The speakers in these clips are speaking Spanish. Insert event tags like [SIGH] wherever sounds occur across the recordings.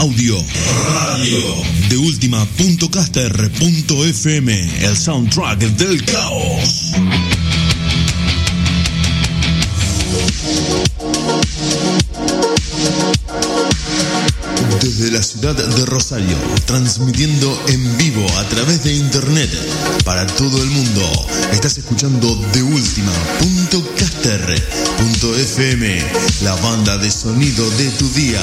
audio, radio, de última.caster.fm, el soundtrack del caos. Desde la ciudad de Rosario, transmitiendo en vivo a través de internet para todo el mundo. Estás escuchando de última.caster.fm, la banda de sonido de tu día.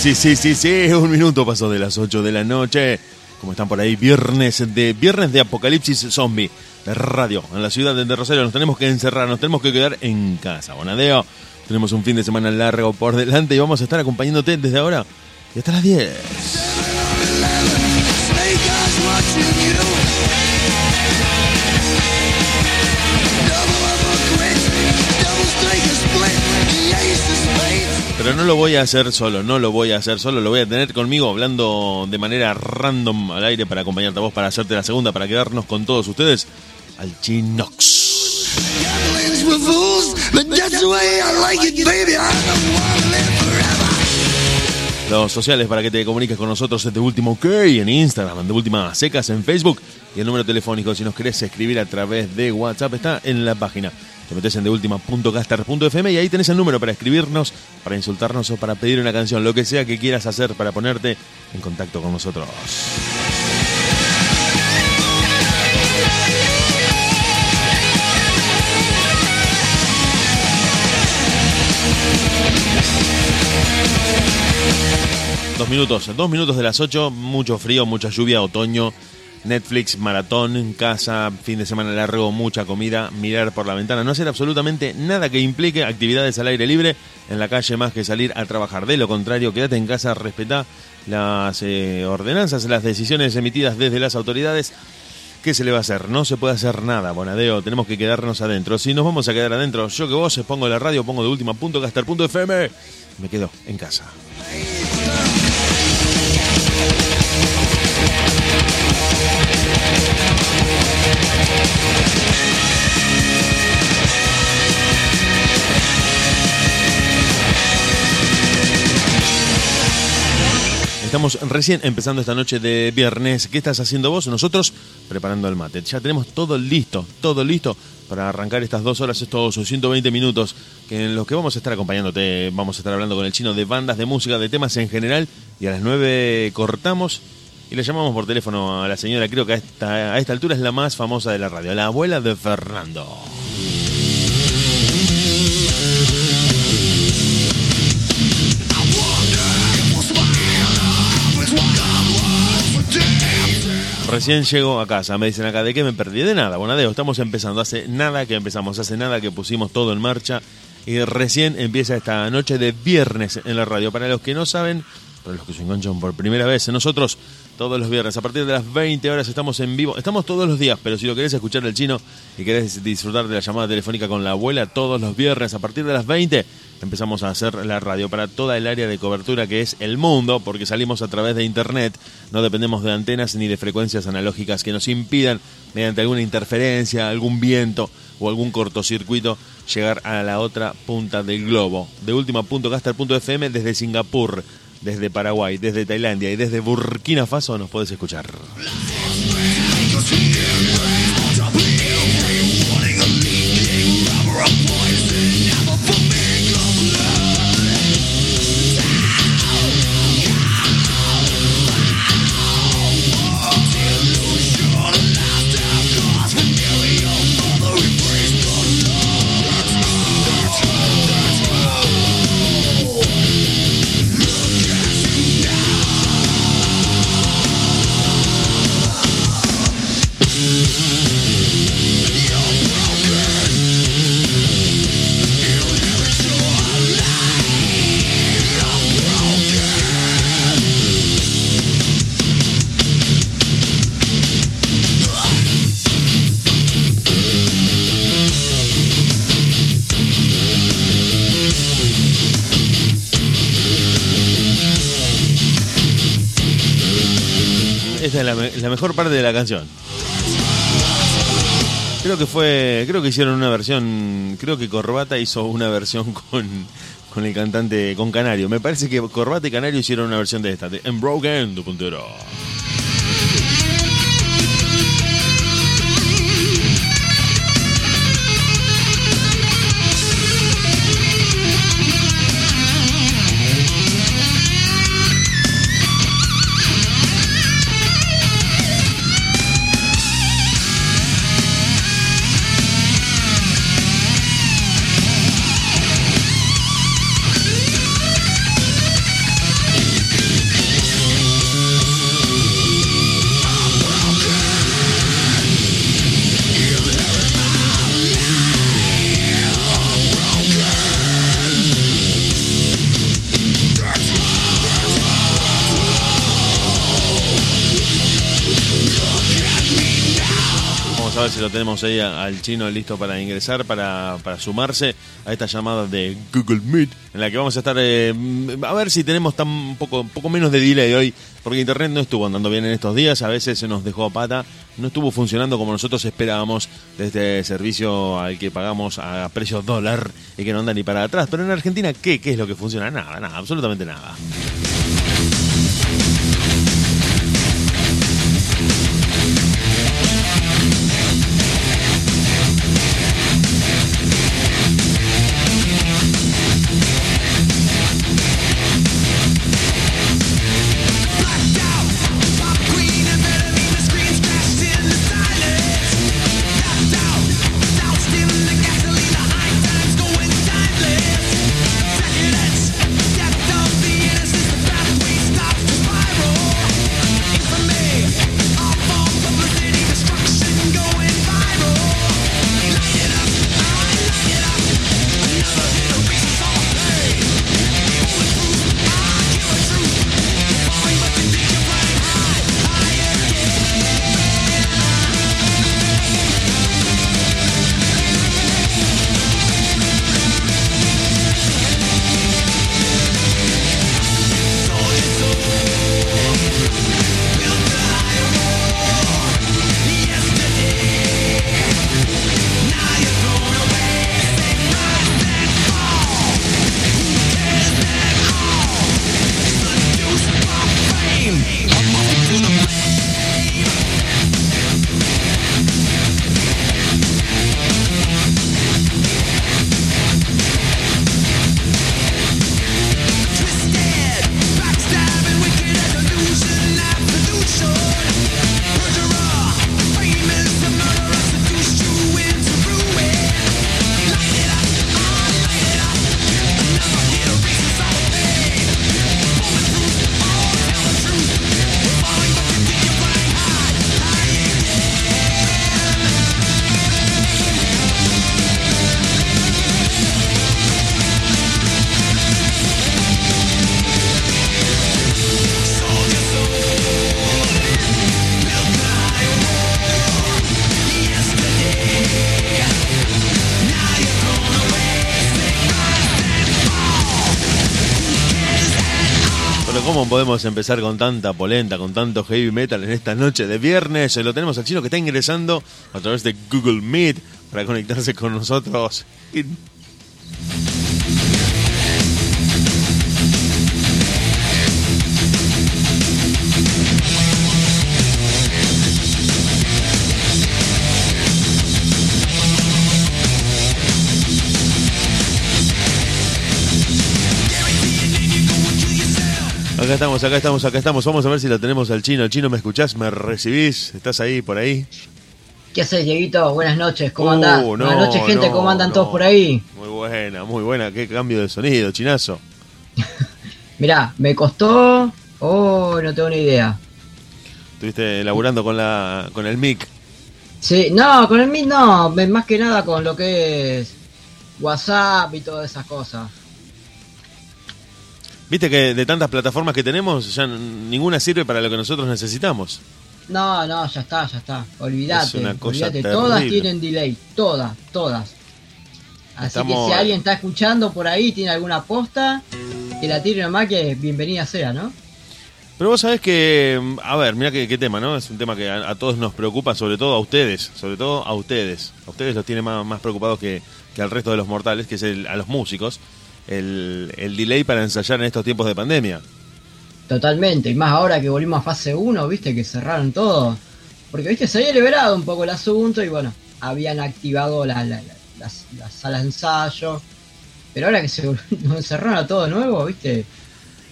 Sí, sí, sí, sí. Un minuto pasó de las 8 de la noche. Como están por ahí, viernes de viernes de Apocalipsis Zombie radio en la ciudad de Rosario. Nos tenemos que encerrar, nos tenemos que quedar en casa. Bonadeo. Tenemos un fin de semana largo por delante y vamos a estar acompañándote desde ahora y hasta las 10. Pero no lo voy a hacer solo, no lo voy a hacer solo, lo voy a tener conmigo hablando de manera random al aire para acompañarte a vos, para hacerte la segunda, para quedarnos con todos ustedes al Chinox. Los sociales para que te comuniques con nosotros es de último OK en Instagram, de última secas en Facebook y el número telefónico si nos querés escribir a través de WhatsApp está en la página. Te metes en deultima.caster.fm y ahí tenés el número para escribirnos, para insultarnos o para pedir una canción, lo que sea que quieras hacer para ponerte en contacto con nosotros. Dos minutos, dos minutos de las ocho, mucho frío, mucha lluvia, otoño, Netflix, maratón, en casa, fin de semana largo, mucha comida, mirar por la ventana, no hacer absolutamente nada que implique actividades al aire libre en la calle más que salir a trabajar. De lo contrario, quédate en casa, respetá las eh, ordenanzas, las decisiones emitidas desde las autoridades. ¿Qué se le va a hacer? No se puede hacer nada, Bonadeo. Tenemos que quedarnos adentro. Si nos vamos a quedar adentro, yo que vos pongo la radio, pongo de última punto caster.fm, me quedo en casa. Estamos recién empezando esta noche de viernes. ¿Qué estás haciendo vos? Nosotros preparando el mate. Ya tenemos todo listo, todo listo para arrancar estas dos horas, estos 120 minutos, en los que vamos a estar acompañándote. Vamos a estar hablando con el chino de bandas, de música, de temas en general. Y a las 9 cortamos y le llamamos por teléfono a la señora, creo que a esta, altura es la más famosa de la radio, la abuela de Fernando. Recién llego a casa, me dicen acá, ¿de qué me perdí? De nada, Bonadeo, estamos empezando, hace nada que empezamos, hace nada que pusimos todo en marcha y recién empieza esta noche de viernes en la radio. Para los que no saben, para los que se enganchan por primera vez, nosotros todos los viernes, a partir de las 20 horas estamos en vivo, estamos todos los días, pero si lo querés escuchar el chino y querés disfrutar de la llamada telefónica con la abuela, todos los viernes, a partir de las 20, empezamos a hacer la radio para toda el área de cobertura que es el mundo, porque salimos a través de internet, no dependemos de antenas ni de frecuencias analógicas que nos impidan, mediante alguna interferencia, algún viento o algún cortocircuito, llegar a la otra punta del globo. De última.caster.fm desde Singapur, desde Paraguay, desde Tailandia y desde Burkina Faso nos puedes escuchar. Me- la mejor parte de la canción. Creo que fue, creo que hicieron una versión, creo que Corbata hizo una versión [LAUGHS] con, con el cantante, con Canario. Me parece que Corbata y Canario hicieron una versión de esta, de Broken, tu puntero. Lo tenemos ahí al chino listo para ingresar, para, para sumarse a esta llamada de Google Meet, en la que vamos a estar, eh, a ver si tenemos tan poco, poco menos de delay hoy, porque Internet no estuvo andando bien en estos días, a veces se nos dejó pata, no estuvo funcionando como nosotros esperábamos de este servicio al que pagamos a precio dólar y que no anda ni para atrás. Pero en Argentina, ¿qué, qué es lo que funciona? Nada, nada, absolutamente nada. Podemos empezar con tanta polenta, con tanto heavy metal en esta noche de viernes? Lo tenemos al chino que está ingresando a través de Google Meet para conectarse con nosotros. Acá estamos, acá estamos, acá estamos. Vamos a ver si lo tenemos al chino. Chino, ¿me escuchás? ¿Me recibís? ¿Estás ahí, por ahí? ¿Qué haces, Dieguito? Buenas noches, ¿cómo Uh, andás? no, Buenas noches, gente, no, ¿cómo andan no. todos por ahí? Muy buena, muy buena. Qué cambio de sonido, chinazo. [LAUGHS] Mirá, me costó... Oh, no tengo ni idea. Estuviste laburando con la con el mic. Sí, no, con el Meet no, más que nada con lo que es WhatsApp y todas esas cosas. Viste que de tantas plataformas que tenemos, ya ninguna sirve para lo que nosotros necesitamos. No, no, ya está, ya está. Olvídate, Es una cosa olvídate. Todas tienen delay, todas, todas. Así Estamos- que si alguien está escuchando por ahí, tiene alguna posta, que la tire nomás que bienvenida sea, ¿no? Pero vos sabés que, a ver, mira qué, qué tema, ¿no? Es un tema que a, a todos nos preocupa, sobre todo a ustedes, sobre todo a ustedes. A ustedes los tiene más, más preocupados que, que al resto de los mortales, que es el, a los músicos, el, el delay para ensayar en estos tiempos de pandemia. Totalmente, y más ahora que volvimos a fase 1, viste, que cerraron todo. Porque, viste, se había liberado un poco el asunto y bueno, habían activado la- la- la- las, las salas de ensayo. Pero ahora que se [LAUGHS] nos encerraron a todo nuevo, viste,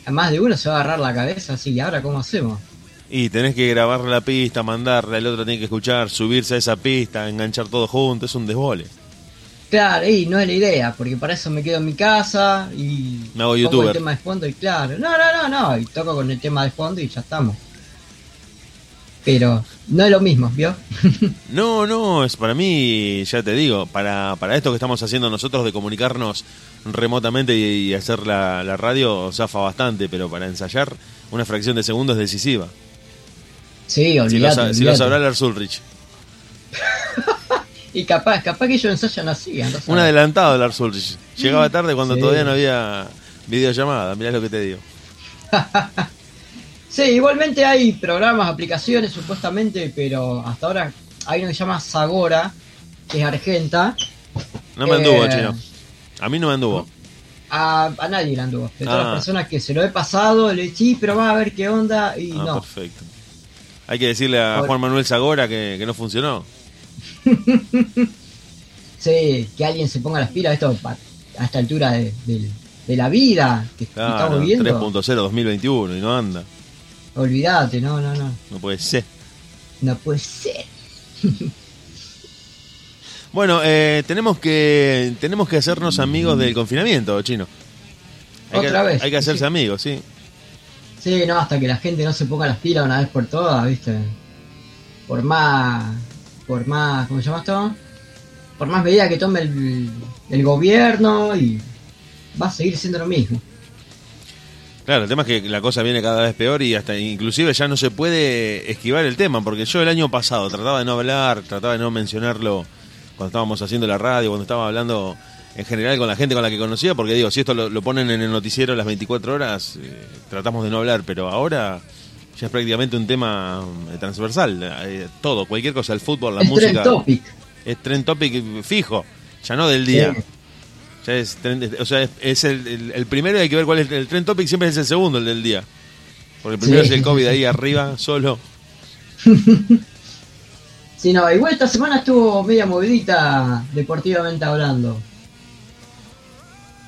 a más de uno se va a agarrar la cabeza, así, ¿y ahora cómo hacemos? Y tenés que grabar la pista, mandarla, el otro tiene que escuchar, subirse a esa pista, enganchar todo junto, es un desbole. Claro, y no es la idea, porque para eso me quedo en mi casa y Me hago youtuber. el tema de fondo y claro, no, no, no, no, y toco con el tema de fondo y ya estamos. Pero no es lo mismo, ¿vio? [LAUGHS] No, no, es para mí, ya te digo, para, para esto que estamos haciendo nosotros de comunicarnos remotamente y, y hacer la, la radio zafa bastante, pero para ensayar una fracción de segundo es decisiva. sí, Si lo, si lo sabrá Lars Ulrich. Y capaz, capaz que ellos ensayan así, a Un adelantado Lars Ulrich. Llegaba tarde cuando Sí. todavía no había videollamada, mirá lo que te digo. [LAUGHS] Sí, igualmente hay programas, aplicaciones supuestamente, pero hasta ahora hay uno que se llama Sagora, que es argenta. No me anduvo, Eh, chino. A mí no me anduvo. A, a nadie le anduvo. De todas Ah. las personas que se lo he pasado, le sí, pero va a ver qué onda y Ah, no. perfecto. Hay que decirle a Juan Manuel Zagora que, que no funcionó. [LAUGHS] Sí, que alguien se ponga las pilas, esto a esta altura de, de- de la vida que Claro, estamos viviendo. 3.0 2021 y no anda. Olvídate, no, no, no. No puede ser. No puede ser. [LAUGHS] Bueno, eh, tenemos que tenemos que hacernos amigos del confinamiento, chino. Hay Otra que, vez, Hay que hacerse sí. amigos, sí. Sí, no, hasta que la gente no se ponga las pilas una vez por todas, ¿viste? Por más. Por más. ¿Cómo se llama esto? Por más medidas que tome el, el gobierno y. Va a seguir siendo lo mismo. Claro, el tema es que la cosa viene cada vez peor y hasta inclusive ya no se puede esquivar el tema, porque yo el año pasado trataba de no hablar, trataba de no mencionarlo cuando estábamos haciendo la radio, cuando estaba hablando en general con la gente con la que conocía, porque digo, si esto lo, ponen en el noticiero las 24 horas, eh, tratamos de no hablar, pero ahora ya es prácticamente un tema eh, transversal, eh, todo, cualquier cosa, el fútbol, la es música, trend topic. es trend topic fijo, ya no del día. Sí. Ya es trend- o sea, es, es el, el- el primero y hay que ver cuál es el trend topic, siempre es el segundo, el del día. Porque el primero Sí. es el COVID ahí arriba, solo. [LAUGHS] Sí, no, igual esta semana estuvo media movidita deportivamente hablando.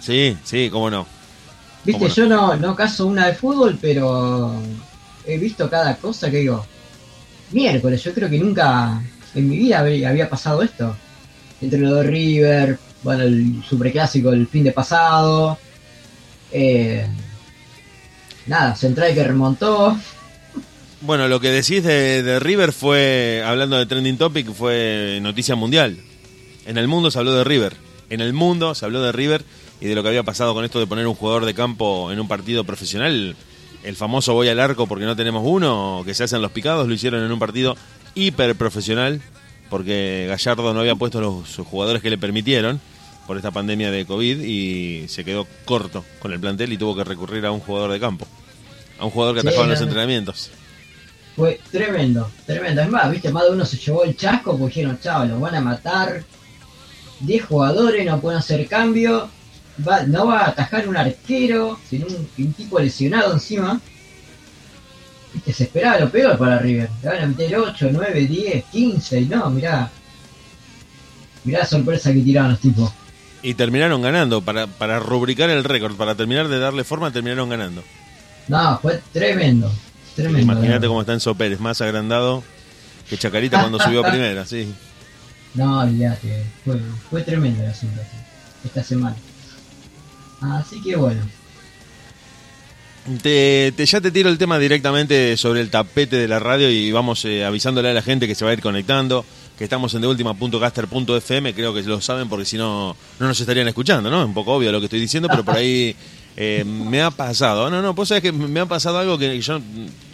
Sí, sí, cómo no. Viste, ¿Cómo no? yo no, no caso una de fútbol, pero he visto cada cosa que digo. Miércoles, yo creo que nunca en mi vida había, pasado esto. Entre lo de River, bueno, el superclásico el fin de pasado. Eh, nada, Central que remontó. Bueno, lo que decís de, de River fue, hablando de trending topic, fue noticia mundial. En el mundo se habló de River. En el mundo se habló de River y de lo que había pasado con esto de poner un jugador de campo en un partido profesional. El famoso voy al arco porque no tenemos uno, que se hacen los picados, lo hicieron en un partido hiper profesional porque Gallardo no había puesto los jugadores que le permitieron por esta pandemia de COVID y se quedó corto con el plantel y tuvo que recurrir a un jugador de campo. A un jugador que Sí, atajaba en los entrenamientos. Fue tremendo, tremendo. Es más, viste, más de uno se llevó el chasco porque dijeron, chao, los van a matar. 10 jugadores, no pueden hacer cambio. Va, no va a atajar un arquero, sino un, un tipo lesionado encima. Viste, se esperaba lo peor para River. Le van a meter 8, 9, 10, 15, y no, mirá. Mirá la sorpresa que tiraban los tipos. Y terminaron ganando, para, para rubricar el récord, para terminar de darle forma, terminaron ganando. No, fue tremendo. Tremendo. Imagínate cómo está Enzo Pérez, más agrandado que Chacarita cuando subió a primera, sí. [LAUGHS] No, olvídate, fue, fue tremendo el asunto esta semana. Así que bueno. Te, te- ya te tiro el tema directamente sobre el tapete de la radio y vamos eh, avisándole a la gente que se va a ir conectando, que estamos en deultima.caster.fm, creo que lo saben porque si no, no nos estarían escuchando, ¿no? Un poco obvio lo que estoy diciendo, pero por ahí eh, me ha pasado. No, no, pues sabes que me ha pasado algo que yo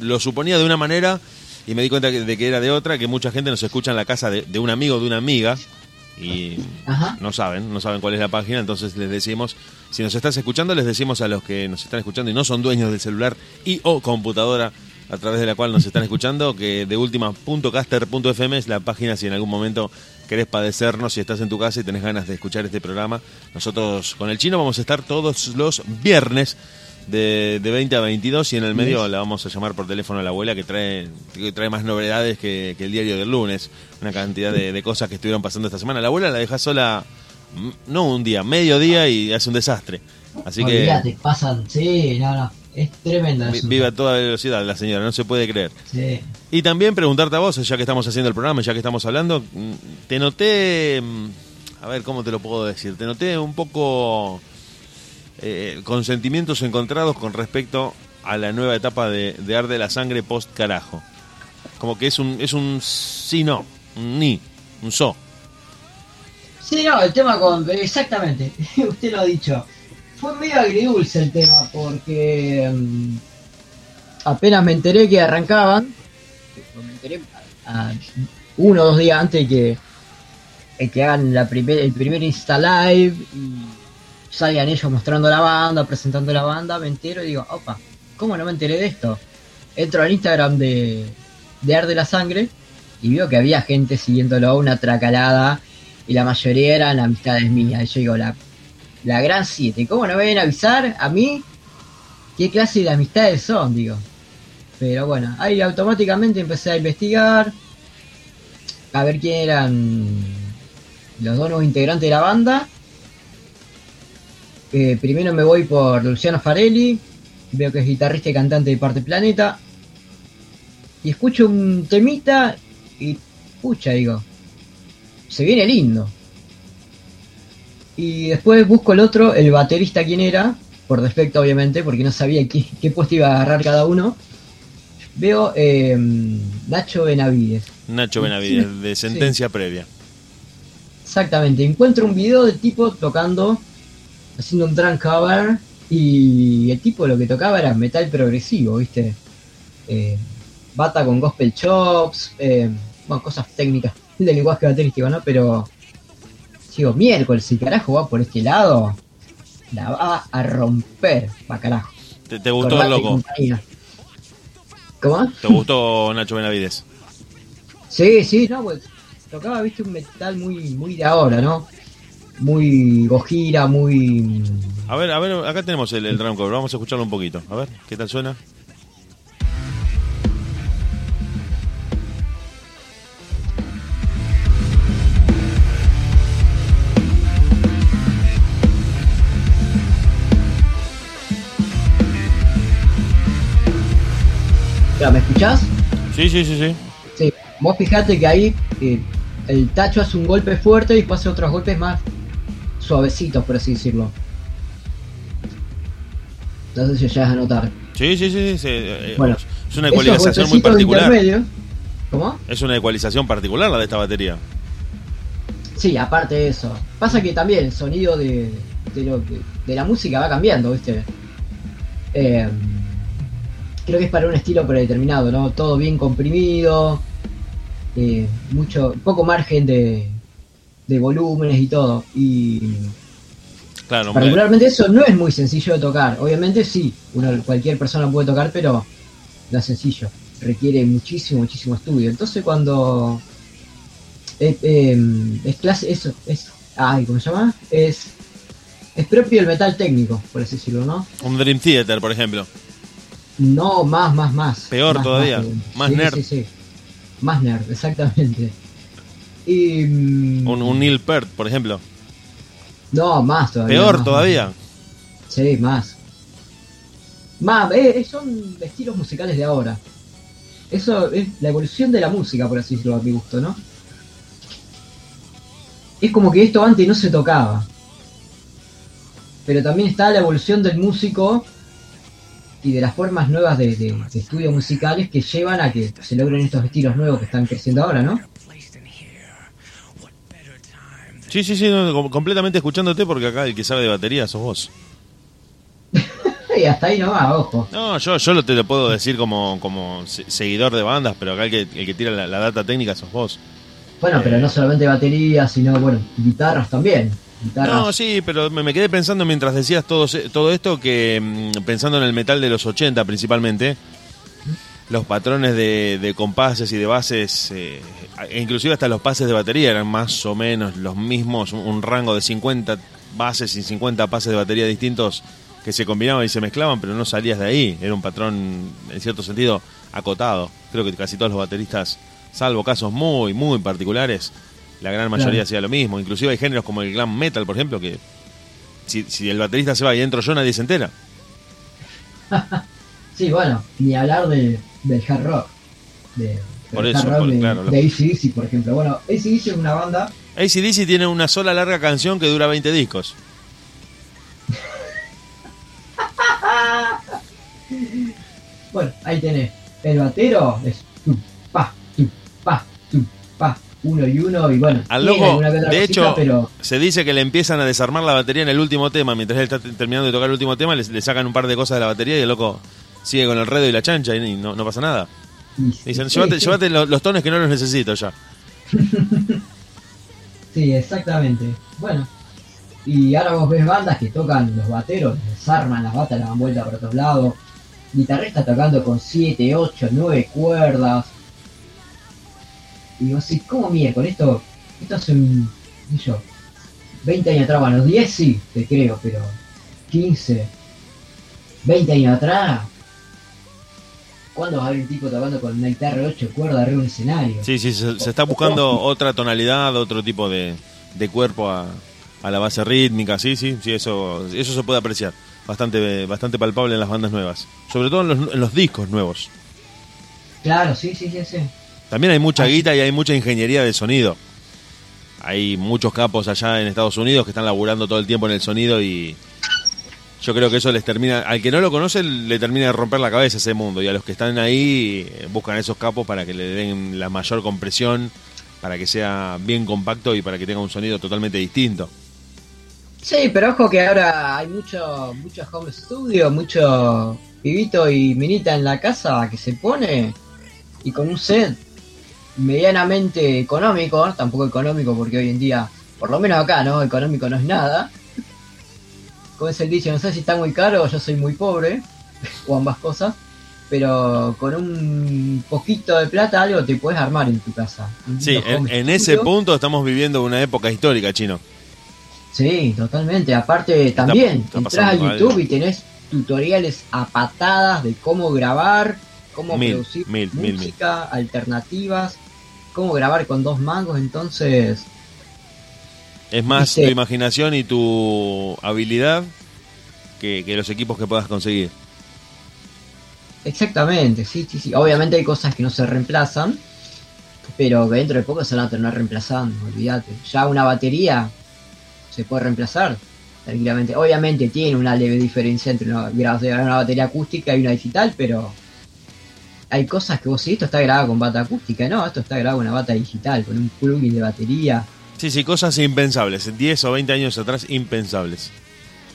lo suponía de una manera y me di cuenta de que era de otra, que mucha gente nos escucha en la casa de, de un amigo de una amiga y Ajá. no saben, no saben cuál es la página, entonces les decimos, si nos estás escuchando, les decimos a los que nos están escuchando y no son dueños del celular y o computadora a través de la cual nos están escuchando, que de última.caster.fm es la página si en algún momento querés padecernos, si estás en tu casa y tenés ganas de escuchar este programa. Nosotros con el chino vamos a estar todos los viernes de, de 20 a 22 y en el medio la vamos a llamar por teléfono a la abuela que trae, que trae más novedades que, que el diario del lunes. Una cantidad de, de cosas que estuvieron pasando esta semana. La abuela la deja sola, mm, no un día, medio día y hace un desastre. Así que Olvídate, pasan, sí, no, no, es eso. vive a toda velocidad la señora, no se puede creer. Sí. Y también preguntarte a vos, ya que estamos haciendo el programa, ya que estamos hablando, mm, te noté, mm, a ver, ¿cómo te lo puedo decir? Te noté un poco eh, con sentimientos encontrados con respecto a la nueva etapa de, de Arde la Sangre post carajo. Como que es un, es un sí, no, un ni, un so. Sí, no, el tema con. Exactamente, [LAUGHS] usted lo ha dicho. Fue medio agridulce el tema, porque. mm, apenas me enteré que arrancaban. Me enteré uno o dos días antes que. que hagan la primer, el primer Insta Live y salgan ellos mostrando la banda, presentando la banda. Me entero y digo, opa, ¿cómo no me enteré de esto? Entro al Instagram de, de Arde la Sangre y veo que había gente siguiéndolo, una tracalada y la mayoría eran amistades mías. Y yo digo, la, la gran siete, ¿cómo no me ven a avisar a mí qué clase de amistades son? Digo. Pero bueno, ahí automáticamente empecé a investigar, a ver quién eran los dos nuevos integrantes de la banda. Eh, primero me voy por Luciano Farelli, veo que es guitarrista y cantante de Parte Planeta. Y escucho un temita y pucha, digo, se viene lindo. Y después busco el otro, el baterista quién era, por defecto obviamente, porque no sabía qué, qué puesto iba a agarrar cada uno. Veo eh, Nacho Benavides. Nacho Benavides, de sentencia previa. Exactamente, encuentro un video del tipo tocando, haciendo un drum cover, y el tipo lo que tocaba era metal progresivo, ¿viste? Eh, bata con gospel chops, eh, bueno, cosas técnicas del lenguaje baterístico, ¿no? Pero, digo, miércoles, si carajo va por este lado, la va a romper, va carajo. ¿Te, te gustó el loco? ¿Cómo? ¿Te gustó Nacho Benavides? Sí, sí, no, pues tocaba, viste, un metal muy, muy de ahora, ¿no? Muy gojira, muy... A ver, a ver, acá tenemos el, el drum cover, vamos a escucharlo un poquito. A ver, ¿qué tal suena? ¿Me escuchás? Sí, sí, sí, sí. Sí, vos fijate que ahí eh, el tacho hace un golpe fuerte y después hace otros golpes más suavecitos, por así decirlo. No sé si llegas a notar. Sí, sí, sí, sí, eh, Bueno, es una ecualización muy particular. ¿Cómo? Es una ecualización particular la de esta batería. Sí, aparte de eso. Pasa que también el sonido de, de, lo que- de la música va cambiando, ¿viste? Eh, creo que es para un estilo predeterminado, ¿no? Todo bien comprimido, eh, mucho, poco margen de, de volúmenes y todo. Y Claro, particularmente eso no es muy sencillo de tocar. Obviamente sí, uno, cualquier persona puede tocar, pero no es sencillo. Requiere muchísimo, muchísimo estudio. Entonces cuando eh, eh, es clase, eso, es, ay, ¿cómo se llama? Es, es propio del metal técnico, por así decirlo, ¿no? Un Dream Theater, por ejemplo. No, más, más, más. Peor Más, todavía, más sí, nerd. Sí, sí. Más nerd, [LAUGHS] exactamente. Y, mm, Un, un Neil Peart, por ejemplo. No, más todavía. Peor más, todavía. más. Sí, más. Más, eh, son estilos musicales de ahora. Eso es la evolución de la música, por así decirlo, a mi gusto, ¿no? Es como que esto antes no se tocaba. Pero también está la evolución del músico y de las formas nuevas de, de- de estudios musicales que llevan a que se logren estos estilos nuevos que están creciendo ahora, ¿no? Sí, sí, sí, no, completamente escuchándote porque acá el que sabe de batería sos vos. [LAUGHS] Y hasta ahí nomás, ojo. No, yo, yo lo te lo puedo decir como, como se- seguidor de bandas, pero acá el que, el que tira la, la data técnica sos vos. Bueno, pero no solamente baterías, sino, bueno, guitarras también. Guitarras. No, sí, pero me, me quedé pensando mientras decías todo, todo esto que mm, pensando en el metal de los 80 principalmente, los patrones de, de compases y de bases, eh, e inclusive hasta los pases de batería eran más o menos los mismos, un, un rango de 50 bases y 50 pases de batería distintos que se combinaban y se mezclaban, pero no salías de ahí, era un patrón en cierto sentido acotado. Creo que casi todos los bateristas, salvo casos muy, muy particulares, la gran mayoría Claro. hacía lo mismo. Inclusive hay géneros como el glam metal, por ejemplo, que si, si el baterista se va y entro yo, nadie se entera. [LAUGHS] Sí, bueno, ni hablar de, del hard rock. De, Por eso, hard rock por- de, claro, de AC/DC, por ejemplo. Bueno, AC/DC es una banda ACDC tiene una sola larga canción que dura 20 discos. [LAUGHS] Bueno, ahí tenés. El batero es tu, pa, tu, pa, tu, pa, uno y uno, y bueno, Al loco, de cosita, hecho, pero se dice que le empiezan a desarmar la batería en el último tema. Mientras él está terminando de tocar el último tema, le, le sacan un par de cosas de la batería y el loco sigue con el redo y la chancha y no, no pasa nada. Dicen, llévate, llévate los, los tones que no los necesito ya. [LAUGHS] Sí, exactamente. Bueno, y ahora vos ves bandas que tocan los bateros, desarman las batas, la dan vuelta por otros lados. Guitarrista tocando con 7, 8, 9 cuerdas. Y vos decís, ¿cómo miércoles? Esto, esto hace un, yo, 20 años atrás, bueno, 10 sí, te creo, pero 15, 20 años atrás. ¿Cuándo va a haber un tipo tocando con una guitarra de 8 cuerdas arriba de un escenario? Sí, sí, se, se está buscando otra tonalidad, otro tipo de, de cuerpo a, a la base rítmica, sí, sí, sí, eso, eso se puede apreciar. Bastante, bastante palpable en las bandas nuevas. Sobre todo en los, en los discos nuevos. Claro, sí, sí, sí, sí. También hay mucha Ah, guita y hay mucha ingeniería de sonido. Hay muchos capos allá en Estados Unidos que están laburando todo el tiempo en el sonido y yo creo que eso les termina, al que no lo conoce le termina de romper la cabeza ese mundo y a los que están ahí eh, buscan esos capos para que le den la mayor compresión, para que sea bien compacto y para que tenga un sonido totalmente distinto. Sí, pero ojo que ahora hay mucho, mucho home studio, mucho pibito y minita en la casa que se pone y con un set medianamente económico, tampoco económico porque hoy en día, por lo menos acá, ¿no? Económico no es nada. Como es el dicho, no sé si está muy caro o yo soy muy pobre, o ambas cosas, pero con un poquito de plata algo te puedes armar en tu casa. Sí, en, ese punto estamos viviendo una época histórica, chino. Sí, totalmente. Aparte, también, está entras a YouTube algo. y tenés tutoriales a patadas de cómo grabar, cómo Mil, producir mil, mil, mil. música, alternativas, cómo grabar con dos mangos. Entonces, Es más tu imaginación y tu habilidad que, que los equipos que puedas conseguir. exactamente, sí, sí, sí. Obviamente hay cosas que no se reemplazan, pero que dentro de poco se van a terminar reemplazando, olvídate. Ya una batería se puede reemplazar tranquilamente. Obviamente tiene una leve diferencia entre una, una batería acústica y una digital, pero hay cosas que vos sí, esto está grabado con bata acústica, no, esto está grabado con una bata digital, con un plugin de batería. Sí, sí, cosas impensables. 10 o 20 años atrás, impensables.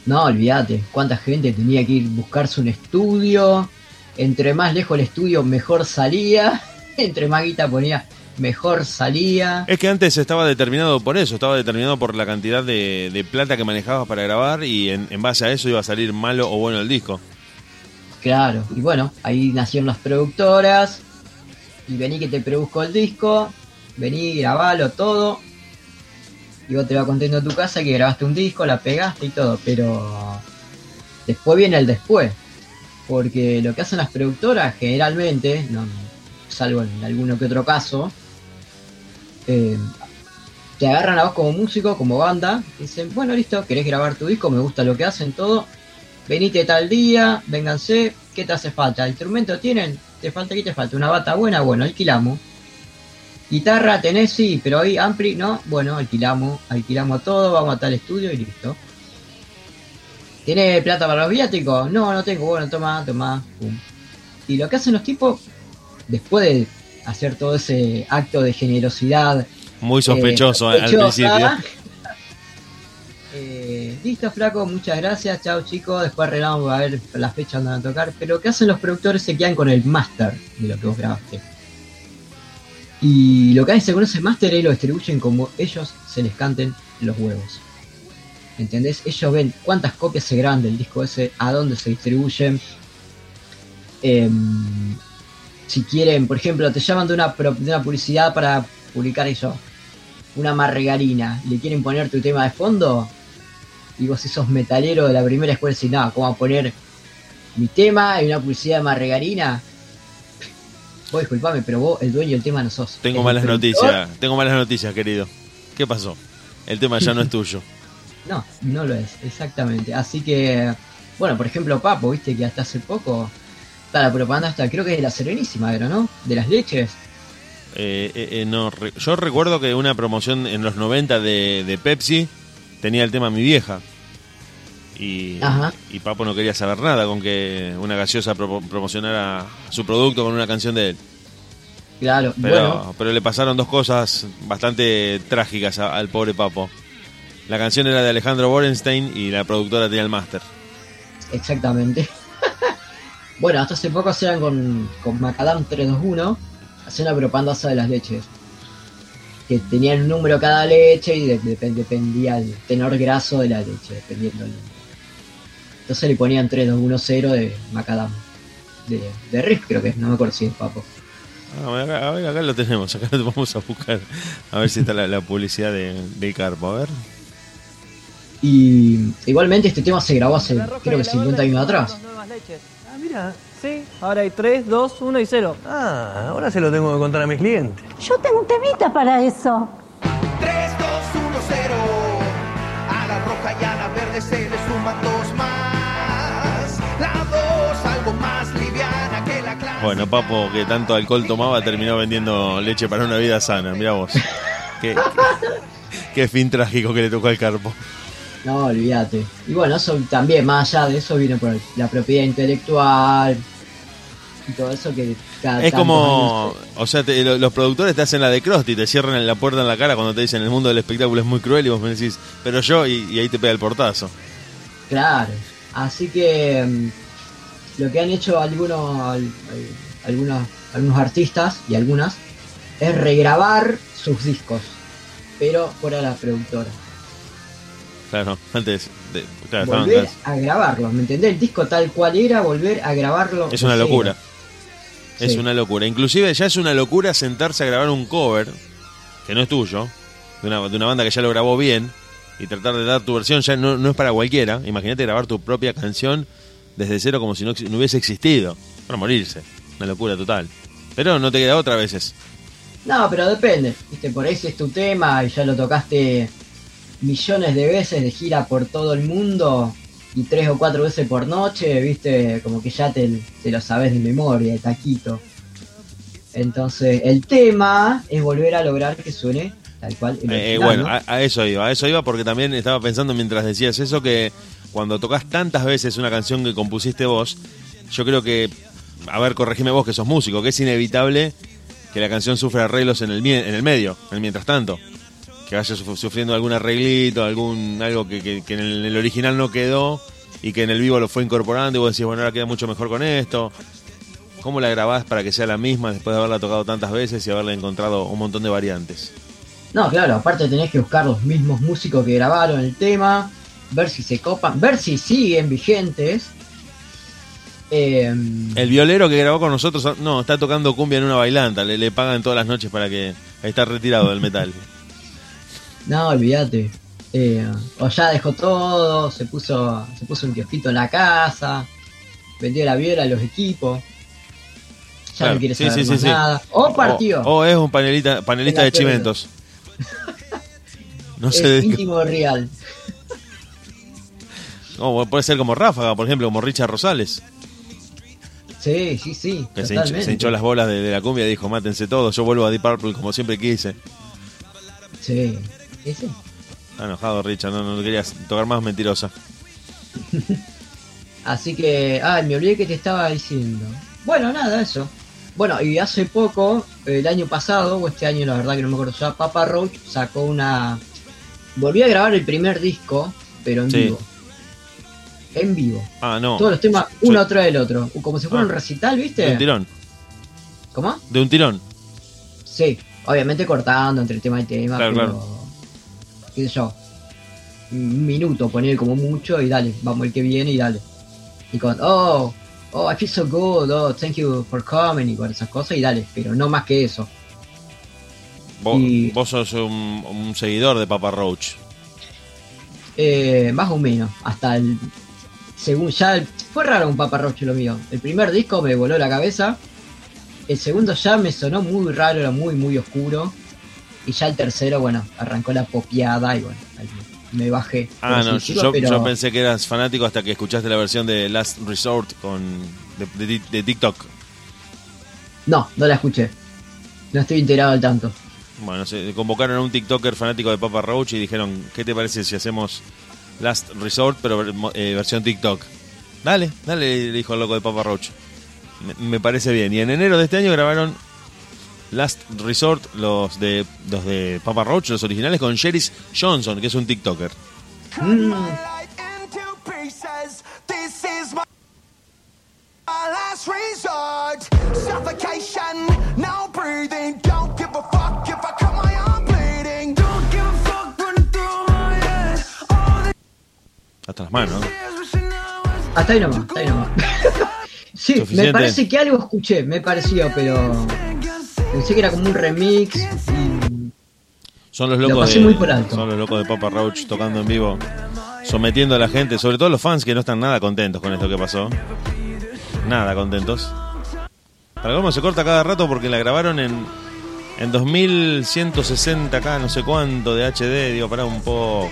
No, olvídate, cuánta gente tenía que ir a buscarse un estudio. Entre más lejos el estudio, mejor salía. [LAUGHS] Entre más guita ponía, mejor salía. Es que antes estaba determinado por eso, estaba determinado por la cantidad de, de plata que manejabas para grabar y en, en base a eso iba a salir malo o bueno el disco. Claro, y bueno, ahí nacieron las productoras. Y vení que te produzco el disco. Vení, grabalo todo. Y vos te vas contento a tu casa que grabaste un disco, la pegaste y todo. Pero después viene el después. Porque lo que hacen las productoras generalmente, salvo en alguno que otro caso, eh, te agarran a vos como músico, como banda, dicen, bueno, listo, querés grabar tu disco, me gusta lo que hacen, todo, venite tal día, vénganse, ¿qué te hace falta? ¿Instrumento tienen? ¿Te falta qué te falta? ¿Una bata buena? Bueno, alquilamos. Guitarra tenés, sí, pero ahí ampli, ¿no? Bueno, alquilamos, alquilamos todo, vamos a tal estudio y listo. ¿Tiene plata para los viáticos? No, no tengo, bueno, toma, toma, pum. Y lo que hacen los tipos, después de hacer todo ese acto de generosidad Muy sospechoso eh, al sospechosa. principio. [LAUGHS] Eh, listo, flaco, muchas gracias. Chao, chicos. Después arreglamos a ver las fechas donde van a tocar. Pero ¿qué hacen los productores? Se quedan con el máster de lo que vos grabaste. Y lo que hacen con ese máster es lo distribuyen como ellos se les canten los huevos. ¿Entendés? Ellos ven cuántas copias se graban del disco ese, a dónde se distribuyen. Em, si quieren, por ejemplo, te llaman de una, de una publicidad para publicar eso, una margarina, le quieren poner tu tema de fondo, y vos si sos metalero de la primera escuela decís, no, ¿cómo poner mi tema y una publicidad de margarina? Vos disculpame, pero vos el dueño del tema no sos. Tengo malas noticias, tengo malas noticias, querido. ¿Qué pasó? El tema ya no es tuyo. [LAUGHS] No, no lo es, exactamente. Así que, bueno, por ejemplo, Papo, viste que hasta hace poco está la propaganda hasta, creo que es de la Serenísima, era, ¿no? De las leches. Eh, eh, eh, no, re- yo recuerdo que una promoción en los 90 de, de Pepsi tenía el tema Mi Vieja. Y, Papo no quería saber nada con que una gaseosa pro- promocionara su producto con una canción de él. Claro, Pero, bueno, pero le pasaron dos cosas bastante trágicas a- al pobre Papo. La canción era de Alejandro Borenstein y la productora tenía el máster. exactamente. [LAUGHS] bueno, hasta hace poco hacían con, con Macadam 321, hacían la propaganda de las leches. Que tenían un número cada leche y de- dep- dependía el tenor graso de la leche, dependiendo el número. Entonces le ponían 3210 de Macadam. De, de Riff creo que es, no me acuerdo si es Papo. Ah, acá, a ver, acá lo tenemos, [LAUGHS] acá lo vamos a buscar. A ver si está la, la publicidad de, del Carpo. A ver. Y igualmente este tema se grabó hace creo que 50 años atrás. Ah, mira, sí. Ahora hay 3, 2, 1 y 0. Ah, ahora se lo tengo que contar a mis clientes. Yo tengo un temita para eso. Bueno, Papo, que tanto alcohol tomaba, terminó vendiendo leche para una vida sana. Mira vos. Qué, fin trágico que le tocó al Carpo. No, olvídate. Y bueno, eso también, más allá de eso, viene por la propiedad intelectual y todo eso que cada Es como, años- o sea, te- los productores te hacen la de Krusty, te cierran la puerta en la cara cuando te dicen el mundo del espectáculo es muy cruel y vos me decís, pero yo, y, y ahí te pega el portazo. Claro. Así que mm, lo que han hecho algunos, al- al- algunos, algunos artistas y algunas es regrabar sus discos, pero fuera la productora. Claro, antes, de, claro, volver a grabarlo, ¿me entendés? El disco tal cual era, volver a grabarlo. es una de locura. Es Sí. una locura. Inclusive ya es una locura sentarse a grabar un cover, que no es tuyo, de una, de una banda que ya lo grabó bien, y tratar de dar tu versión ya no, no es para cualquiera. Imagínate grabar tu propia canción desde cero como si no, hubiese existido. Para morirse. Una locura total. Pero no te queda otra a veces. No, pero depende. Viste, por ahí si es tu tema y ya lo tocaste millones de veces de gira por todo el mundo y tres o cuatro veces por noche, viste, como que ya te, te lo sabes de memoria, de taquito. Entonces, el tema es volver a lograr que suene tal cual. el Eh, eh, original, bueno, ¿no? a, a eso iba, a eso iba porque también estaba pensando mientras decías eso que cuando tocas tantas veces una canción que compusiste vos, yo creo que, a ver, corregime vos que sos músico, que es inevitable que la canción sufra arreglos en el, en el medio, en mientras tanto. Que vaya suf- sufriendo algún arreglito, algún algo que, que- que en, el, en el original no quedó y que en el vivo lo fue incorporando y vos decís, bueno, ahora queda mucho mejor con esto. ¿Cómo la grabás para que sea la misma después de haberla tocado tantas veces y haberle encontrado un montón de variantes? No, claro, aparte tenés que buscar los mismos músicos que grabaron el tema, ver si se copan, ver si siguen vigentes. Eh, El violero que grabó con nosotros, no, está tocando cumbia en una bailanta, le, le pagan todas las noches para que está retirado del metal. [LAUGHS] No, olvídate. Eh, o ya dejó todo, se puso, se puso un kiosquito en la casa, vendió la viola a los equipos. Ya Claro, no quiere saber sí, más sí, sí. nada. O partió. O, o es un panelita, panelista de chimentos. [LAUGHS] No sé, íntimo real. O puede ser como Ráfaga, por ejemplo, como Richard Rosales, Sí, sí, sí. que se hinchó, totalmente. se hinchó las bolas de, de la cumbia y dijo, mátense todos, yo vuelvo a Deep Purple como siempre quise. Sí. Sí. Está enojado Richard, no, no querías tocar más mentirosa. [LAUGHS] Así que, ah, me olvidé que te estaba diciendo. Bueno, nada, eso. Bueno, y hace poco, el año pasado, o este año, la verdad que no me acuerdo ya, Papa Roach sacó una. Volvió a grabar el primer disco, pero en Sí. vivo. En vivo. Ah, no. Todos los temas, uno atrás del otro. Como si fuera Ah. un recital, De ¿viste? un tirón, ¿Cómo? de un tirón. Sí. Obviamente cortando entre tema y tema, Claro, pero. claro. qué sé yo. Un minuto, poner como mucho y dale, vamos el que viene y dale. Y con, oh, oh, I feel so good, oh, thank you for coming y con esas cosas y dale, pero no más que eso. Vos, Y- vos sos un, un seguidor de Papa Roach. Eh, más o menos, hasta el. Según ya. el- fue raro un paparrocho lo mío. El primer disco me voló la cabeza. El segundo ya me sonó muy raro, era muy, muy oscuro. Y ya el tercero, bueno, arrancó la popeada y bueno, me bajé. Ah, no, decirlo, yo, pero yo pensé que eras fanático hasta que escuchaste la versión de Last Resort con de, de- de TikTok. No, no la escuché. No estoy enterado al tanto. Bueno, se convocaron a un TikToker fanático de Papa Roach y dijeron, ¿qué te parece si hacemos Last Resort pero eh, versión TikTok? Dale, dale, le dijo el loco de Papa Roach. Me, parece bien. Y en enero de este año grabaron Last Resort los de los de Papa Roach, los originales, con Sheris Johnson, que es un TikToker. Mm. Suffocation, no breathing. Don't give a fuck if I cut my arm Hasta las manos. hasta ahí nomás, hasta ahí nomás. [LAUGHS] sí, Suficiente. me parece que algo escuché, me pareció, pero. Pensé que era como un remix. Y Son los Lo locos pasé de, muy por alto. son los locos de Papa Roach tocando en vivo, sometiendo a la gente, sobre todo los fans que no están nada contentos con esto que pasó. Nada contentos. Para cómo se corta cada rato porque la grabaron en en 2160k, no sé cuánto de HD, digo, para un poco.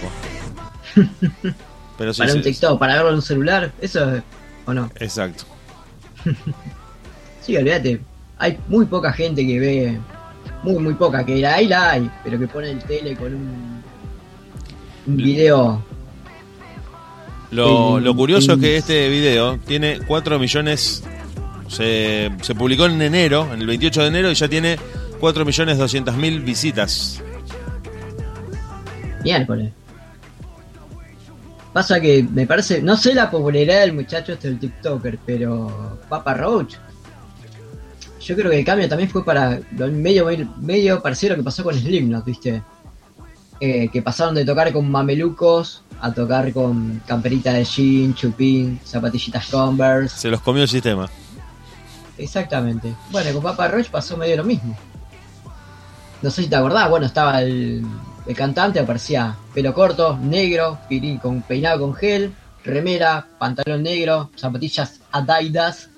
[LAUGHS] Pero sí, para un sí, TikTok, para verlo en un celular, eso es- o no. Exacto. [LAUGHS] Sí, olvídate. Hay muy poca gente que ve, muy, muy poca, que la hay, la hay, pero que pone el tele con un, un video. Lo, lo curioso es que este video tiene 4 millones. Se, se publicó en enero, en el 28 de enero, y ya tiene 4 millones 200 mil visitas. Miércoles. Pasa que me parece, no sé la popularidad del muchacho este del TikToker, pero Papa Roach. Yo creo que el cambio también fue para lo medio medio parecido a lo que pasó con Slipknot, ¿viste? Eh, que pasaron de tocar con mamelucos a tocar con camperita de jean, chupín, zapatillitas Converse. Se los comió el sistema. Exactamente. Bueno, con Papa Roach pasó medio lo mismo. No sé si te acordás, bueno, estaba el, el cantante, aparecía pelo corto, negro, con peinado con gel, remera, pantalón negro, zapatillas Adidas.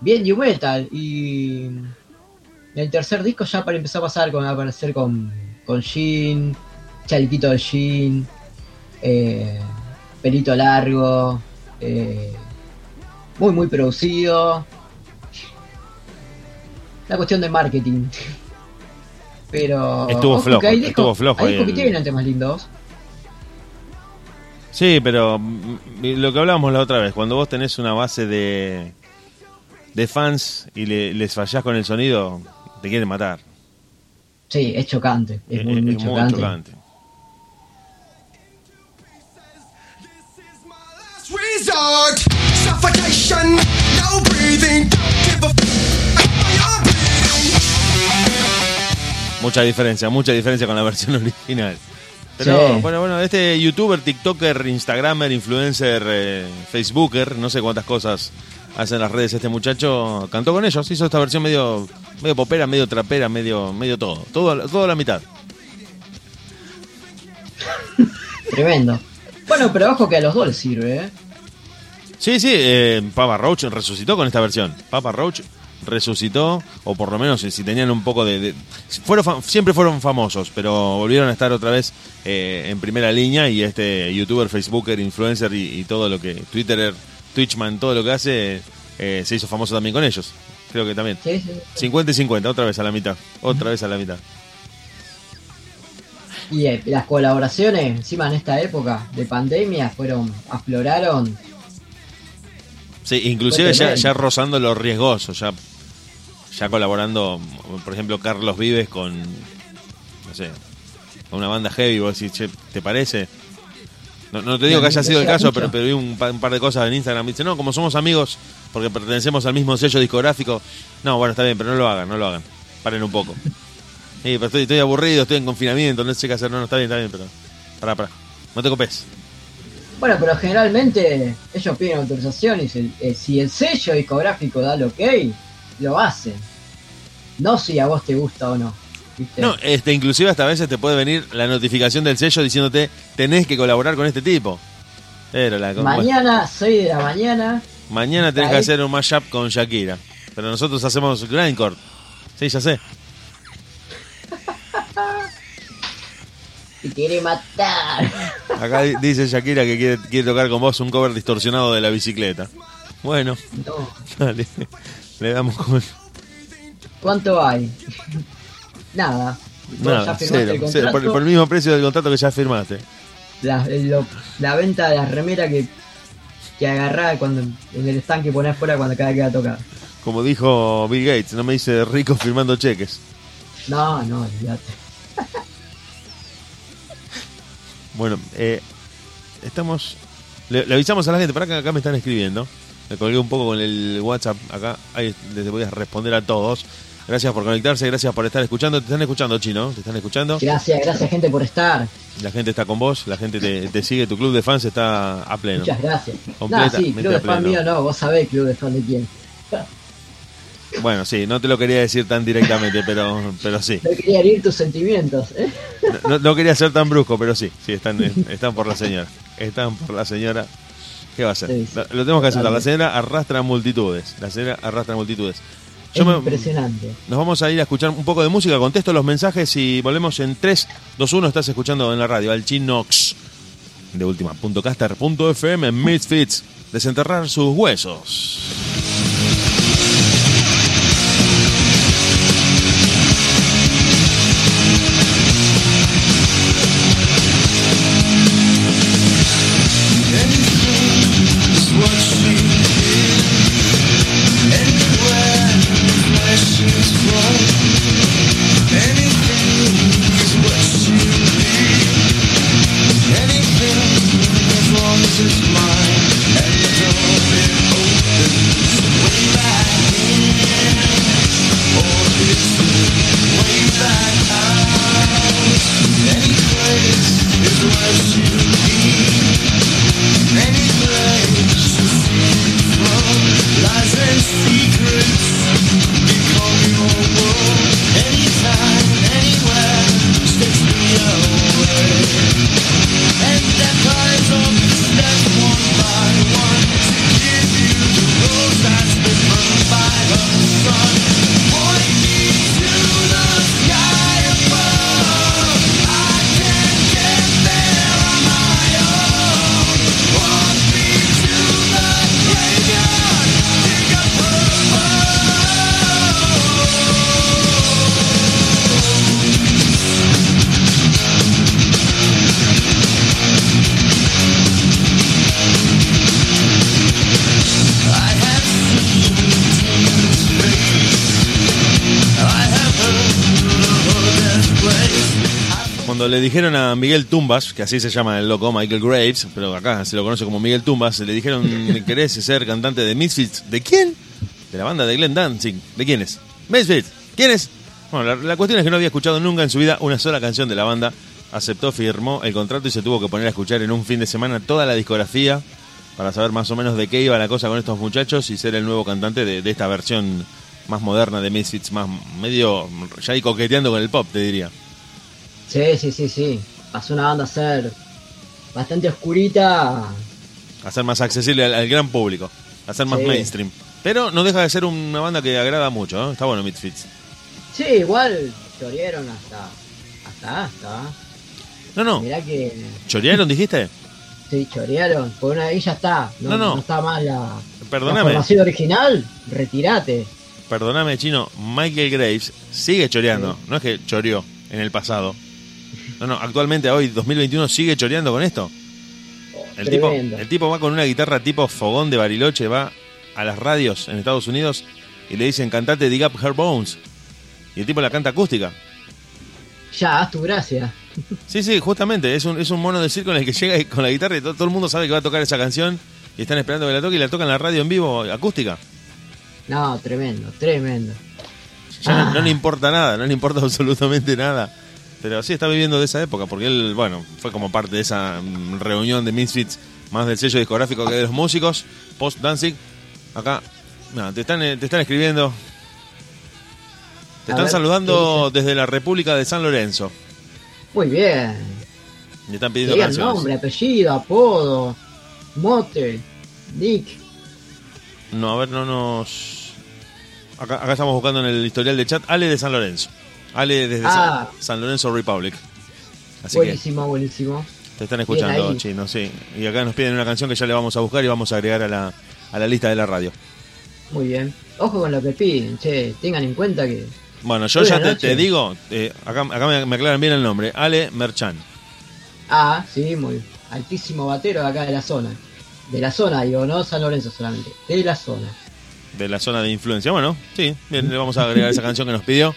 Bien new metal. Y en el tercer disco ya para empezar a pasar con a aparecer con, con jean, chalequito de jean, eh, pelito largo, eh, muy muy producido. La cuestión de marketing. [LAUGHS] Pero. Estuvo ojo flojo, que hay discos- estuvo flojo Hay ahí discos que el- tienen temas lindos. Sí, pero mm, lo que hablábamos la otra vez, cuando vos tenés una base de, de fans y le- les fallás con el sonido, te quieren matar. Sí, es chocante. Es muy, Eh, muy es chocante. chocante. last resort. Suffocation, no breathing. Don't give a Mucha diferencia, mucha diferencia con la [LAUGHS] versión original. Pero Sí. bueno, bueno, este youtuber, tiktoker, instagramer, influencer, eh, facebooker, no sé cuántas cosas hace en las redes este muchacho, cantó con ellos, hizo esta versión medio medio popera, medio trapera, medio medio todo, todo, todo a la mitad. [LAUGHS] Tremendo. Bueno, pero ojo que a los dos les sirve, ¿eh? Sí, sí, eh, Papa Roach resucitó con esta versión. Papa Roach resucitó, o por lo menos eh, si tenían un poco de... de- fueron siempre fueron famosos, pero volvieron a estar otra vez eh, en primera línea y este youtuber, facebooker, influencer y, y todo lo que... Twitterer, Twitchman, todo lo que hace, eh, se hizo famoso también con ellos. Creo que también. Sí, sí. 50 y 50, otra vez a la mitad. Otra vez a la mitad. Y eh, las colaboraciones, encima en esta época de pandemia, fueron, afloraron. Sí, inclusive ya, rozando lo riesgoso, ya, ya colaborando, por ejemplo, Carlos Vives con, no sé, con una banda heavy, vos decís, che, ¿te parece? No, no te digo que haya sido el caso, pero, pero vi un, pa- un par de cosas en Instagram, dice, no, como somos amigos, porque pertenecemos al mismo sello discográfico, no, bueno, está bien, pero no lo hagan, no lo hagan, paren un poco. Sí, pero estoy, estoy aburrido, estoy en confinamiento, no sé qué hacer. No, no, está bien, está bien, pero. Pará, pará. No te copes. Bueno, pero generalmente ellos piden autorización y si, eh, si el sello discográfico da el ok, lo hacen. No si a vos te gusta o no. ¿viste? No, este, inclusive hasta a veces te puede venir la notificación del sello diciéndote tenés que colaborar con este tipo. Pero la Mañana, 6 de la mañana, mañana tenés que hacer un mashup con Shakira. Pero nosotros hacemos grindcore. Sí, ya sé. Te quiere matar. Acá di- dice Shakira que quiere, quiere tocar con vos un cover distorsionado de la bicicleta. Bueno, No. dale. Le damos con... ¿Cuánto hay? Nada. Nada, firmaste cero. el cero, por, el mismo precio del contrato que ya firmaste. La, lo- la venta de la remera que, que agarrás cuando en el stand que ponés fuera cuando cada vez que va a tocar. Como dijo Bill Gates, no me dice rico firmando cheques. No, no, olvídate. Bueno, eh, estamos. Le, le avisamos a la gente, para que acá me están escribiendo. Me colgué un poco con el WhatsApp acá. Ahí les voy a responder a todos. Gracias por conectarse, gracias por estar escuchando. Te están escuchando, chino. Te están escuchando. Gracias, gracias gente por estar. La gente está con vos, la gente te, te sigue. Tu club de fans está a pleno. Muchas gracias. Completamente sí, club de fan pleno. mío no, vos sabés club de fan de quién. Bueno, sí, no te lo quería decir tan directamente, pero, pero sí. No quería herir tus sentimientos, ¿eh? No, no quería ser tan brusco, pero sí, sí, están, están por la señora. Están por la señora. ¿Qué va a hacer? Sí, sí. Lo, lo tenemos que aceptar. La señora arrastra multitudes. La señora arrastra multitudes. Es me- impresionante. nos vamos a ir a escuchar un poco de música. Contesto los mensajes y volvemos en 3, 2, 1. Estás escuchando en la radio al Chinox de última.caster.fm Misfits. Desenterrar sus huesos. Le dijeron a Miguel Tumbas, que así se llama el loco, Michael Graves, pero acá se lo conoce como Miguel Tumbas, le dijeron, [LAUGHS] ¿querés ser cantante de Misfits? ¿De quién? De la banda de Glenn Dancing. ¿De quién es? Misfits. ¿Quién es? Bueno, la, la cuestión es que no había escuchado nunca en su vida una sola canción de la banda. Aceptó, firmó el contrato y se tuvo que poner a escuchar en un fin de semana toda la discografía para saber más o menos de qué iba la cosa con estos muchachos y ser el nuevo cantante de, de esta versión más moderna de Misfits, más medio ya ahí coqueteando con el pop, te diría. Sí, sí, sí, sí. Pasó una banda a ser bastante oscurita. a ser más accesible al, al gran público, a ser más Sí. mainstream. Pero no deja de ser una banda que agrada mucho, ¿no? Está bueno Misfits. Sí, igual chorearon hasta. Hasta hasta. No, no, Mirá que. ¿chorearon dijiste? Sí, chorearon. Por una ahí ya está. No, No, no. no está mal la. Perdóname. La formación original, retirate. Perdóname, chino, Michael Graves sigue choreando, no es que choreó en el pasado. No, no, actualmente hoy, 2021, sigue choreando con esto. El tipo, el tipo va con una guitarra tipo fogón de Bariloche, va a las radios en Estados Unidos y le dicen cantate Dig Up Her Bones. Y el tipo la canta acústica. Ya, haz tu gracia. [LAUGHS] Sí, sí, justamente, es un, es un mono de circo en el que llega con la guitarra y todo, todo el mundo sabe que va a tocar esa canción y están esperando que la toque y la tocan en la radio en vivo acústica. No, tremendo, tremendo. Ya no, Ah. no le importa nada, no le importa [LAUGHS] absolutamente nada. Pero sí está viviendo de esa época, porque él, bueno, fue como parte de esa mm, reunión de Misfits, más del sello discográfico que de los músicos, post Danzig. Acá, te están, eh, te están escribiendo. Te A están ver, saludando desde la República de San Lorenzo. Muy bien. Y están pidiendo Digan canciones. nombre, apellido, apodo, mote, nick. No, a ver, no nos. Acá, acá estamos buscando en el historial de chat. Ale de San Lorenzo. Ale desde Ah. San, San Lorenzo Republic. Así buenísimo, buenísimo. te están escuchando, chino, sí. Y acá nos piden una canción que ya le vamos a buscar y vamos a agregar a la, a la lista de la radio. Muy bien. Ojo con lo que piden, che. Tengan en cuenta que. Bueno, yo ya te, digo, eh, acá, acá me, me aclaran bien el nombre. Ale Merchan. Ah, sí, muy altísimo batero de acá de la zona. De la zona, digo, no San Lorenzo solamente. De la zona. de la zona de influencia. Bueno, sí, bien, le vamos a agregar esa [LAUGHS] canción que nos pidió.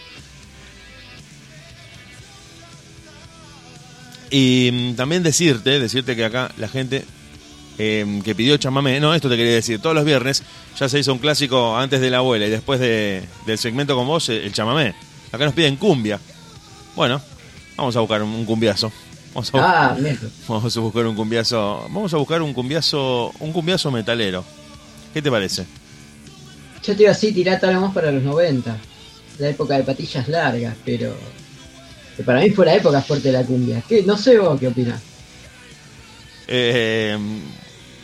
Y mm, también decirte, decirte que acá la gente eh, que pidió chamamé, no, esto te quería decir, todos los viernes ya se hizo un clásico antes de la abuela y después de- del segmento con vos, el chamamé. Acá nos piden cumbia. Bueno, vamos a buscar un, cumbiazo. Vamos a, Ah, [LAUGHS] vamos a buscar un cumbiazo. Vamos a buscar un cumbiazo, un cumbiazo metalero. ¿Qué te parece? Yo te iba así, tirata nomás para los 90. La época de patillas largas, pero. Que para mí fue la época fuerte de la cumbia. ¿Qué? No sé vos qué opinás. Eh,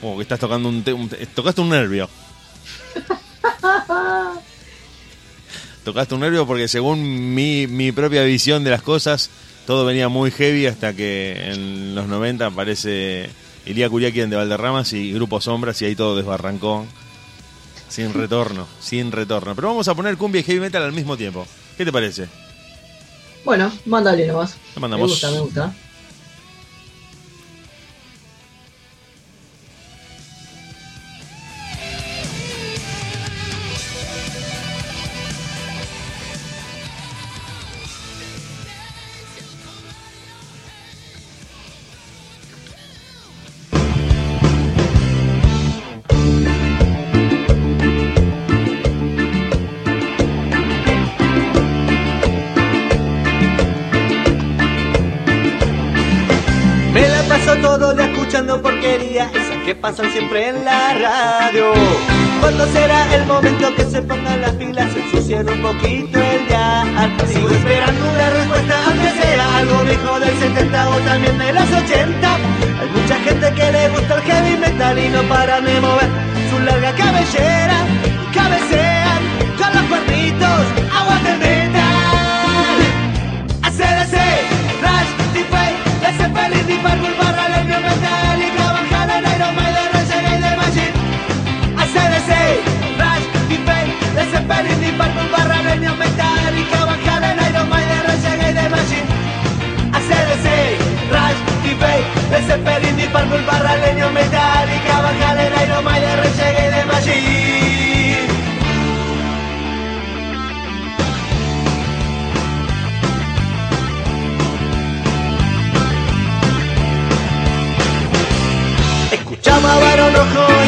oh, que estás tocando un, te- un te- tocaste un nervio. [LAUGHS] tocaste un nervio porque según mi, mi propia visión de las cosas, todo venía muy heavy hasta que en los 90 aparece Ilía Curiaquien de Valderramas y Grupo Sombras y ahí todo desbarrancó. Sin retorno, sin retorno. Pero vamos a poner cumbia y heavy metal al mismo tiempo. ¿Qué te parece? Bueno, mándale nomás. Mandamos. Me gusta, me gusta.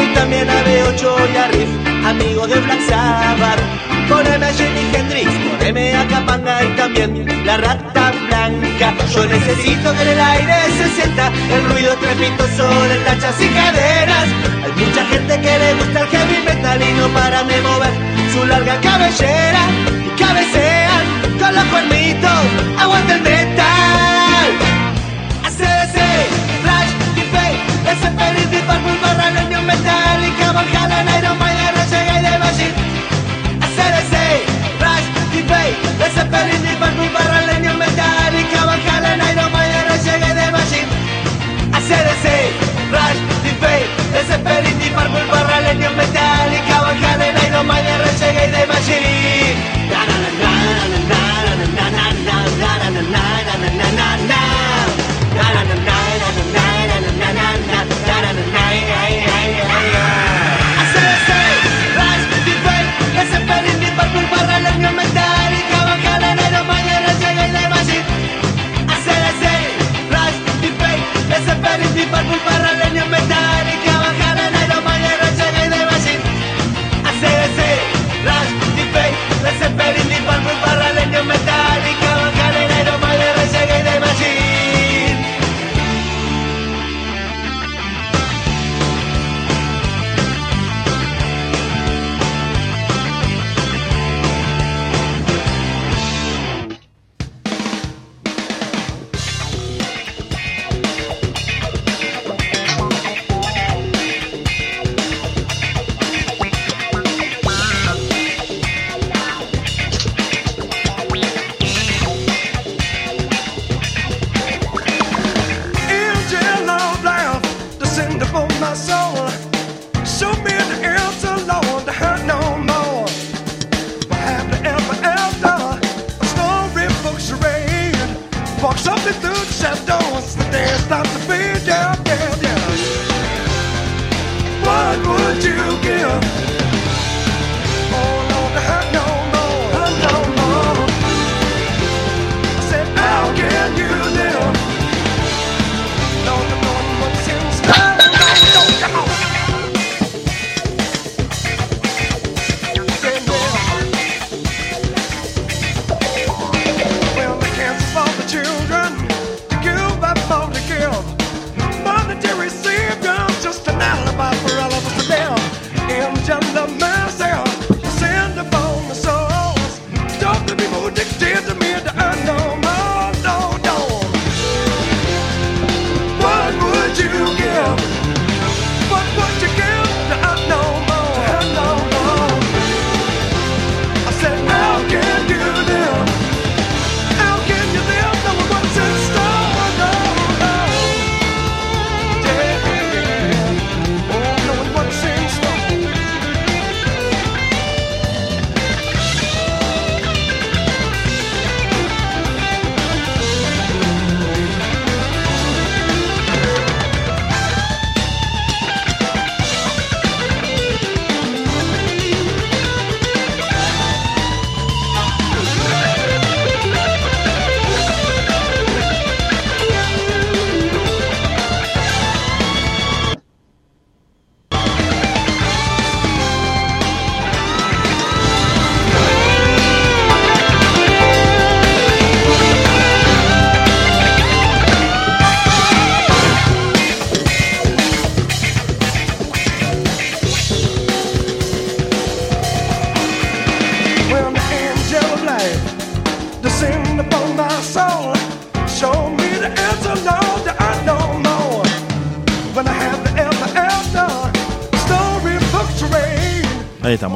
Y también a B8 y a Riff, amigos de Black Sabbath. Poneme a Jimi Hendrix, poneme a Capanga y también la rata blanca. Yo necesito que en el aire se sienta el ruido estrepitoso de tachas y caderas. Hay mucha gente que le gusta el heavy metal y no paran de mover su larga cabellera y cabecean con los cuernitos. Aguanta el metal. Deep Purple, Barra, Leño Metallica, Van Halen, Iron Maiden,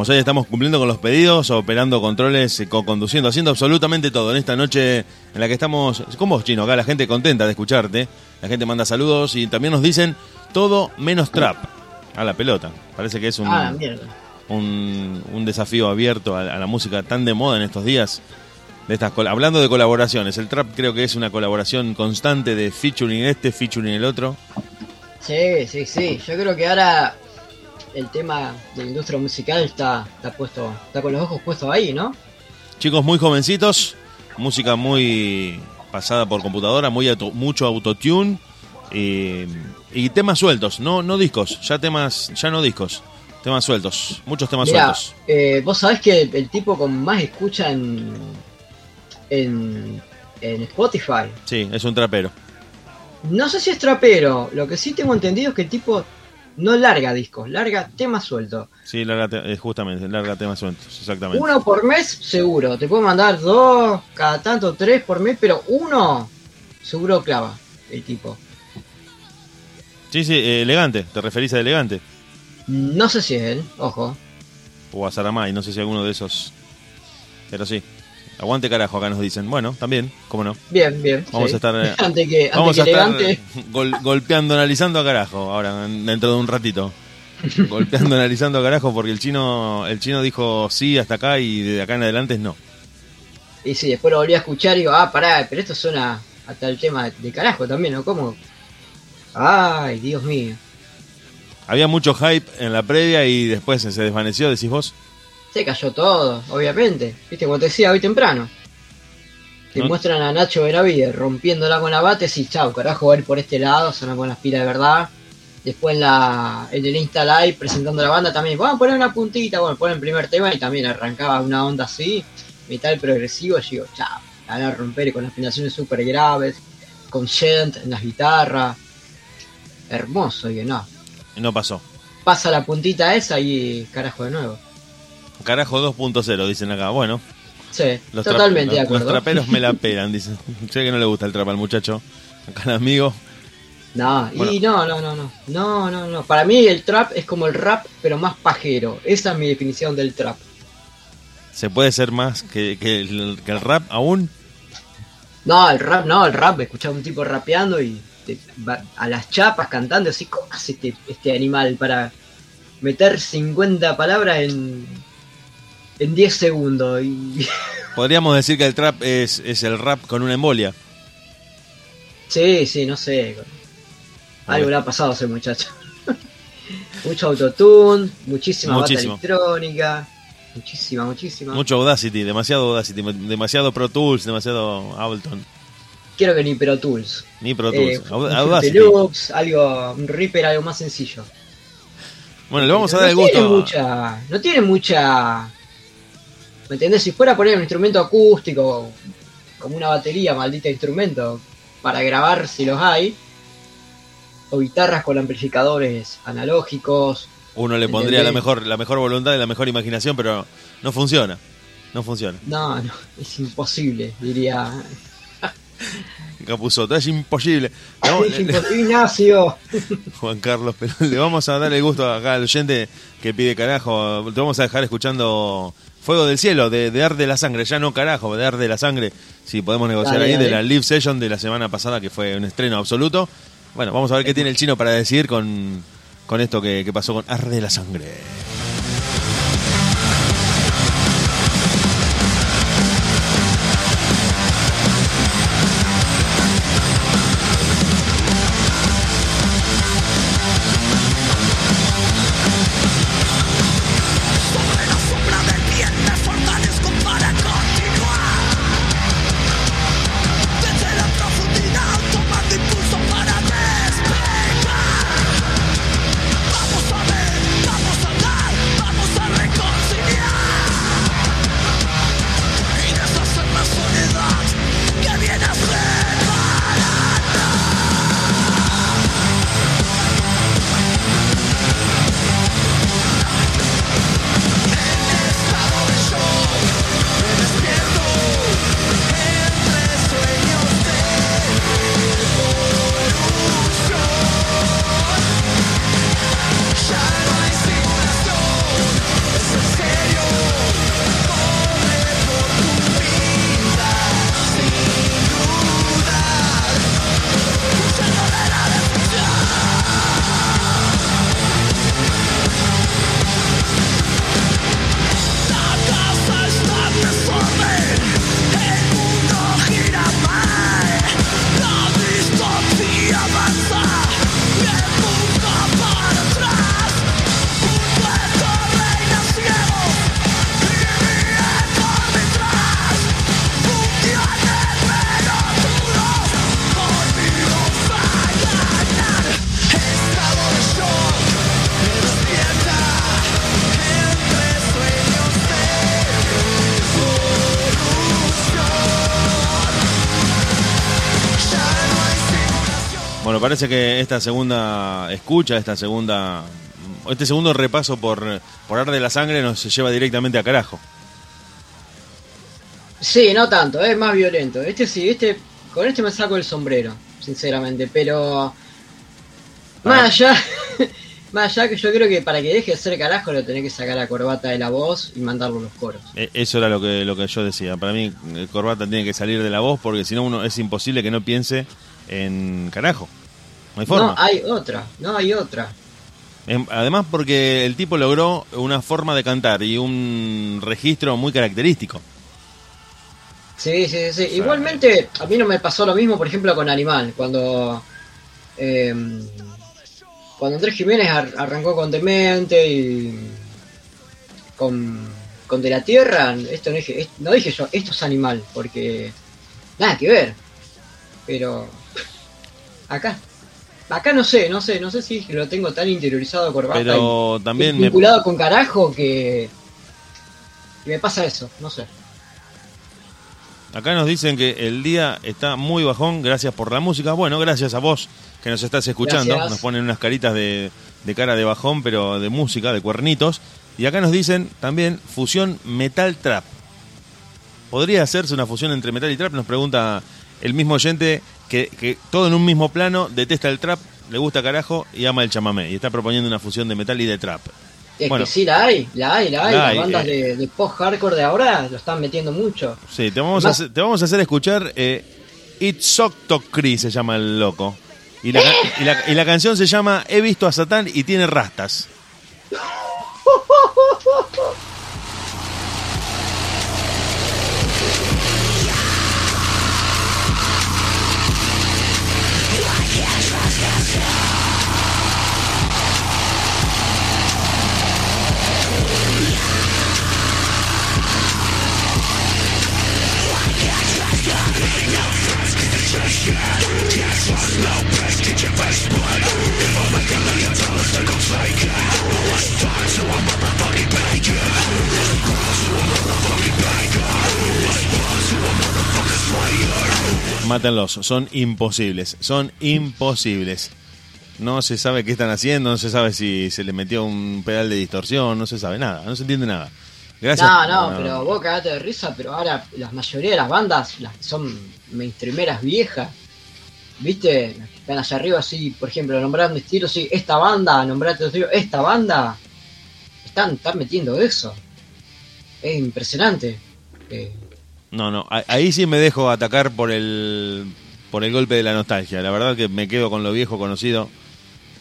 estamos, ahí estamos cumpliendo con los pedidos, operando controles, eh, co- conduciendo, haciendo absolutamente todo en esta noche en la que estamos, con vos, Chino, acá la gente contenta de escucharte, la gente manda saludos y también nos dicen todo menos trap, a la pelota. Parece que es un, Ah, un, un desafío abierto a, a la música tan de moda en estos días. De estas, hablando de colaboraciones, el trap creo que es una colaboración constante de featuring este, featuring el otro. Sí, sí, sí. Yo creo que ahora el tema de la industria musical está, está puesto, está con los ojos puestos ahí, ¿no? Chicos muy jovencitos, música muy pasada por computadora, muy auto- mucho autotune y, y temas sueltos, no no discos, ya temas, ya no discos, temas sueltos, muchos temas sueltos. eh, vos sabés que el tipo con más escucha en, en, en Spotify. Sí, es un trapero. No sé si es trapero, lo que sí tengo entendido es que el tipo no larga discos, larga temas sueltos. Sí, larga te- eh, justamente, larga temas sueltos, exactamente. Uno por mes, seguro. Te puedo mandar dos, cada tanto tres por mes, pero uno, seguro clava el tipo. Sí, sí, eh, elegante, te referís a elegante No sé si es él, ojo. o a Saramay, no sé si alguno de esos. Pero sí. Aguante carajo, acá nos dicen. Bueno, también, cómo no. Bien, bien. Vamos sí. a estar, eh, [LAUGHS] antes que, antes Vamos que a estar gol- golpeando, analizando a carajo, ahora, en- dentro de un ratito. [LAUGHS] golpeando, analizando a carajo, porque el chino el chino dijo sí hasta acá y de acá en adelante es no. Y sí, después lo volví a escuchar y digo, ah, pará, pero esto suena hasta el tema de carajo también, ¿no? ¿Cómo? Ay, Dios mío. Había mucho hype en la previa y después se desvaneció, decís vos. Se cayó todo, obviamente. Viste, como te decía hoy temprano. Te No- muestran a Nacho Benavides rompiéndola con la bate, sí, chao, carajo, va a ir por este lado, suena con las pilas de verdad. Después en, la, en el Insta Live presentando la banda también, vamos a poner una puntita, bueno, ponen el primer tema y también arrancaba una onda así, metal progresivo, y digo, chao, la van a romper con afinaciones súper graves, con Shent en las guitarras. Hermoso, y no. Y no pasó. Pasa la puntita esa y carajo de nuevo. Carajo 2.0, dicen acá. Bueno, Sí, los, totalmente de los- los acuerdo. traperos me la [LAUGHS] pelan, dicen. Sé que no le gusta el trap al muchacho. Acá el amigo. No, Bueno. y no, no, no, no, no, no, no. Para mí el trap es como el rap, pero más pajero. Esa es mi definición del trap. ¿Se puede ser más que, que el, que el rap aún? No, el rap, no, el rap. Escuchar a un tipo rapeando y te va a las chapas cantando así. ¿Cómo hace este, este animal para meter 50 palabras en, en 10 segundos? Y... [LAUGHS] Podríamos decir que el trap es, es el rap con una embolia. sí, sí, no sé. Algo le ha pasado a ese muchacho. [LAUGHS] Mucho autotune, muchísima bata Muchísimo. electrónica. Muchísima, muchísima. Mucho Audacity, demasiado Audacity, demasiado Pro Tools, demasiado Ableton. Quiero que ni Pro Tools. Ni Pro Eh, Tools. Un Audacity. Deluxe, algo, un Reaper, algo más sencillo. Bueno, le vamos a no dar el tiene gusto. mucha, no tiene mucha. ¿Me entendés? Si fuera a poner un instrumento acústico, como una batería, maldita instrumento, para grabar si los hay, o guitarras con amplificadores analógicos, Uno le pondría la mejor, la mejor voluntad y la mejor imaginación, pero no funciona. No funciona. no, no, es imposible, diría. Capuzoto, es imposible. [LAUGHS] Es imposible, Ignacio. [LAUGHS] Juan Carlos, pero le vamos a dar el gusto acá al oyente que pide carajo. Te vamos a dejar escuchando Fuego del Cielo, de, de Arde la Sangre. Ya no carajo, de Arde la Sangre. Si podemos negociar Dale, ahí de la live session de la semana pasada, que fue un estreno absoluto. Bueno, vamos a ver qué tiene el chino para decir con, con esto que, que pasó con Arde la Sangre. Parece que esta segunda escucha, esta segunda, este segundo repaso por, por Ar de la Sangre nos lleva directamente a carajo. Sí, no tanto, es más violento. Este sí, este con este me saco el sombrero, sinceramente, pero más Ah. allá [LAUGHS] más allá que yo creo que para que deje de ser carajo lo tenés que sacar la corbata de la voz y mandarlo a los coros. Eh, Eso era lo que, lo que yo decía. Para mí, eh, Corbata tiene que salir de la voz porque si no, uno es imposible que no piense en carajo. No hay forma. No, hay otra, no hay otra. Em, Además, porque el tipo logró una forma de cantar y un registro muy característico. Sí, sí, sí. sí. Igualmente, a mí no me pasó lo mismo, por ejemplo, con Animal. Cuando. eh, cuando Andrés Jiménez ar- arrancó con Demente y. con. con De la Tierra, esto no dije, es- no dije yo, esto es Animal, porque. nada que ver. Pero. [LAUGHS] acá. Acá no sé, no sé, no sé si lo tengo tan interiorizado Corbata Pero y- también y me- vinculado con carajo que. que me pasa eso, no sé. Acá nos dicen que el día está muy bajón, gracias por la música. Bueno, gracias a vos que nos estás escuchando. Gracias. Nos ponen unas caritas de, de cara de bajón, pero de música, de cuernitos. Y acá nos dicen también fusión metal trap. ¿Podría hacerse una fusión entre metal y trap? Nos pregunta el mismo oyente que, que todo en un mismo plano, detesta el trap, le gusta carajo y ama el chamamé. Y está proponiendo una fusión de metal y de trap. Es Bueno. que sí la hay, la hay, la hay. La Las hay, bandas eh. de, de post-hardcore de ahora lo están metiendo mucho. Sí, te vamos, a, Además- hacer, te vamos a hacer escuchar eh, It's Octocri, se llama el loco. Y la, ca- y, la, y la canción se llama He visto a Satán y tiene rastas. [LAUGHS] Mátenlos, son imposibles, son imposibles. No se sabe qué están haciendo, no se sabe si se le metió un pedal de distorsión, no se sabe nada, no se entiende nada. Gracias. No, no, pero vos cagate de risa, pero ahora la mayoría de las bandas, las que son mainstreameras viejas, ¿viste? Están allá arriba, así, por ejemplo, nombrando estilos, sí, esta banda, nombrate estilo, esta banda, están, están metiendo eso. Es impresionante. Eh, No, no, ahí sí me dejo atacar por el por el golpe de la nostalgia. La verdad que me quedo con lo viejo conocido.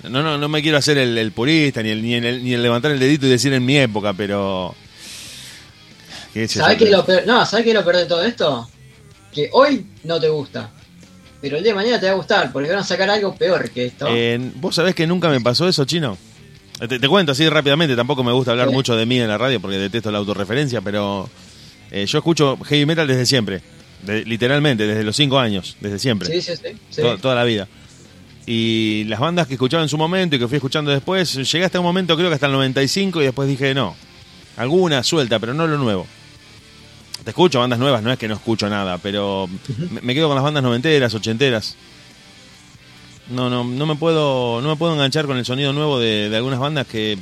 No, no, no me quiero hacer el, el purista ni el, ni el ni el levantar el dedito y decir en mi época, pero qué sé ¿Sabés yo. qué lo peor? No, ¿sabés qué es lo peor de todo esto? Que hoy no te gusta. Pero el día de mañana te va a gustar, porque van a sacar algo peor que esto. Eh, ¿Vos sabés que nunca me pasó eso, chino? Eh, Te, te cuento así rápidamente, tampoco me gusta hablar Sí. mucho de mí en la radio porque detesto la autorreferencia, pero eh, yo escucho heavy metal desde siempre, de- literalmente, desde los cinco años, desde siempre, sí, sí, sí. sí. to- toda la vida. Y las bandas que escuchaba en su momento y que fui escuchando después, llegué hasta un momento creo que hasta el 95 y después dije no, alguna suelta, pero no lo nuevo. Te escucho bandas nuevas, no es que no escucho nada, pero me, me quedo con las bandas noventeras, ochenteras. No, no, no me puedo, no me puedo enganchar con el sonido nuevo de, de algunas bandas que,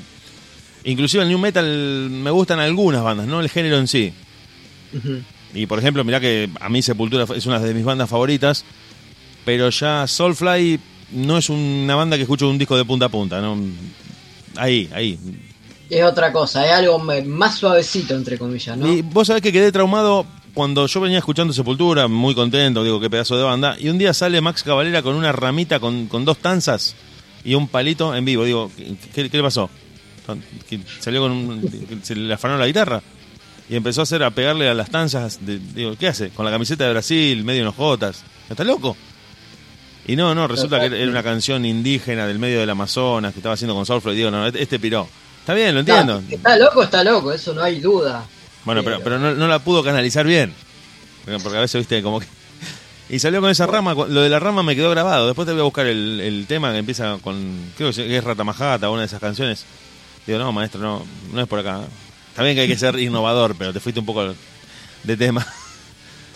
inclusive el new metal me gustan algunas bandas, no el género en sí. Y por ejemplo, mirá que a mí Sepultura es una de mis bandas favoritas, pero ya Soulfly no es una banda que escucho un disco de punta a punta, ¿no? Ahí, ahí. Es otra cosa, es algo más suavecito, entre comillas, ¿no? Y vos sabés que quedé traumado cuando yo venía escuchando Sepultura, muy contento, digo, qué pedazo de banda, y un día sale Max Cavalera con una ramita con, con dos tanzas y un palito en vivo. Digo, ¿qué, qué- le pasó? ¿Que ¿Salió con un, [LAUGHS] se le afanó la guitarra? Y empezó a hacer, a pegarle a las tanzas. de- digo, ¿qué hace? Con la camiseta de Brasil, medio enojotas. ¿Está loco? Y no, no, resulta que era una canción indígena del medio del Amazonas que estaba haciendo con Soulfly. Digo, no, este piró. Está bien, lo Está- entiendo. Está, loco, está loco, eso no hay duda. Bueno, pero, pero no, no la pudo canalizar bien. Porque a veces, viste, como que... Y salió con esa rama, lo de la rama me quedó grabado. Después te voy a buscar el, el tema que empieza con, creo que es Ratamajata, una de esas canciones. Digo, no, maestro, no, no es por acá. Está bien que hay que ser innovador, pero te fuiste un poco de tema.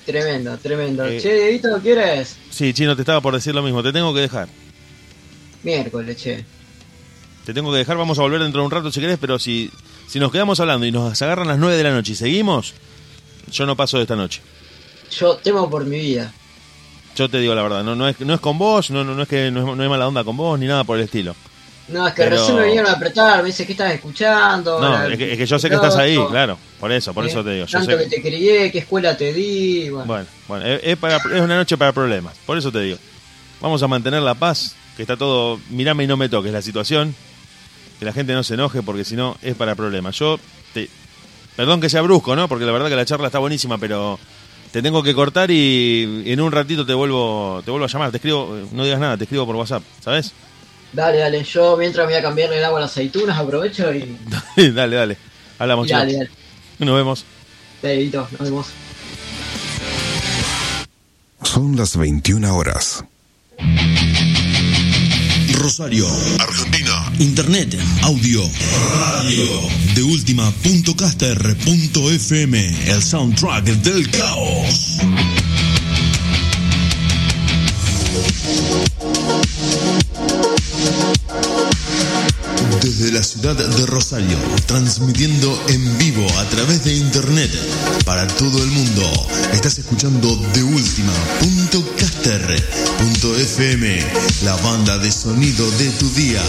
Tremendo, tremendo. Eh, che, Dieguito, ¿qué hora es? Sí, Chino, te estaba por decir lo mismo, te tengo que dejar. Miércoles, che. Te tengo que dejar, vamos a volver dentro de un rato si querés, pero si, si nos quedamos hablando y nos agarran las 9 de la noche y seguimos, yo no paso de esta noche. Yo temo por mi vida. Yo te digo la verdad, no, no, es, no es con vos, no, no, no es que no es, no es mala onda con vos ni nada por el estilo. No, es que Pero- recién me vinieron a apretar, me dice que estás escuchando. No, la- es que, es que yo sé que estás ahí, claro, por eso, por ¿eh? eso te digo. Yo Tanto sé que te crié, qué escuela te di. Bueno, Bueno, bueno, es para- es una noche para problemas, por eso te digo. Vamos a mantener la paz, que está todo, mirame y no me toques la situación, que la gente no se enoje porque si no es para problemas. Yo, te, perdón que sea brusco, ¿no? Porque la verdad que la charla está buenísima, pero te tengo que cortar y en un ratito te vuelvo, te vuelvo a llamar, te escribo, no digas nada, te escribo por WhatsApp, ¿sabes? dale, dale. Yo mientras me voy a cambiarle el agua a las aceitunas, aprovecho y. [LAUGHS] dale, dale, hablamos. y dale, dale. Nos vemos. Dedito, nos vemos. Son las 21 horas. Rosario, Argentina. Internet, audio, radio. De última.caster.fm, el soundtrack del caos. Desde la ciudad de Rosario, transmitiendo en vivo a través de internet para todo el mundo. Estás escuchando de última.caster.fm, la banda de sonido de tu día.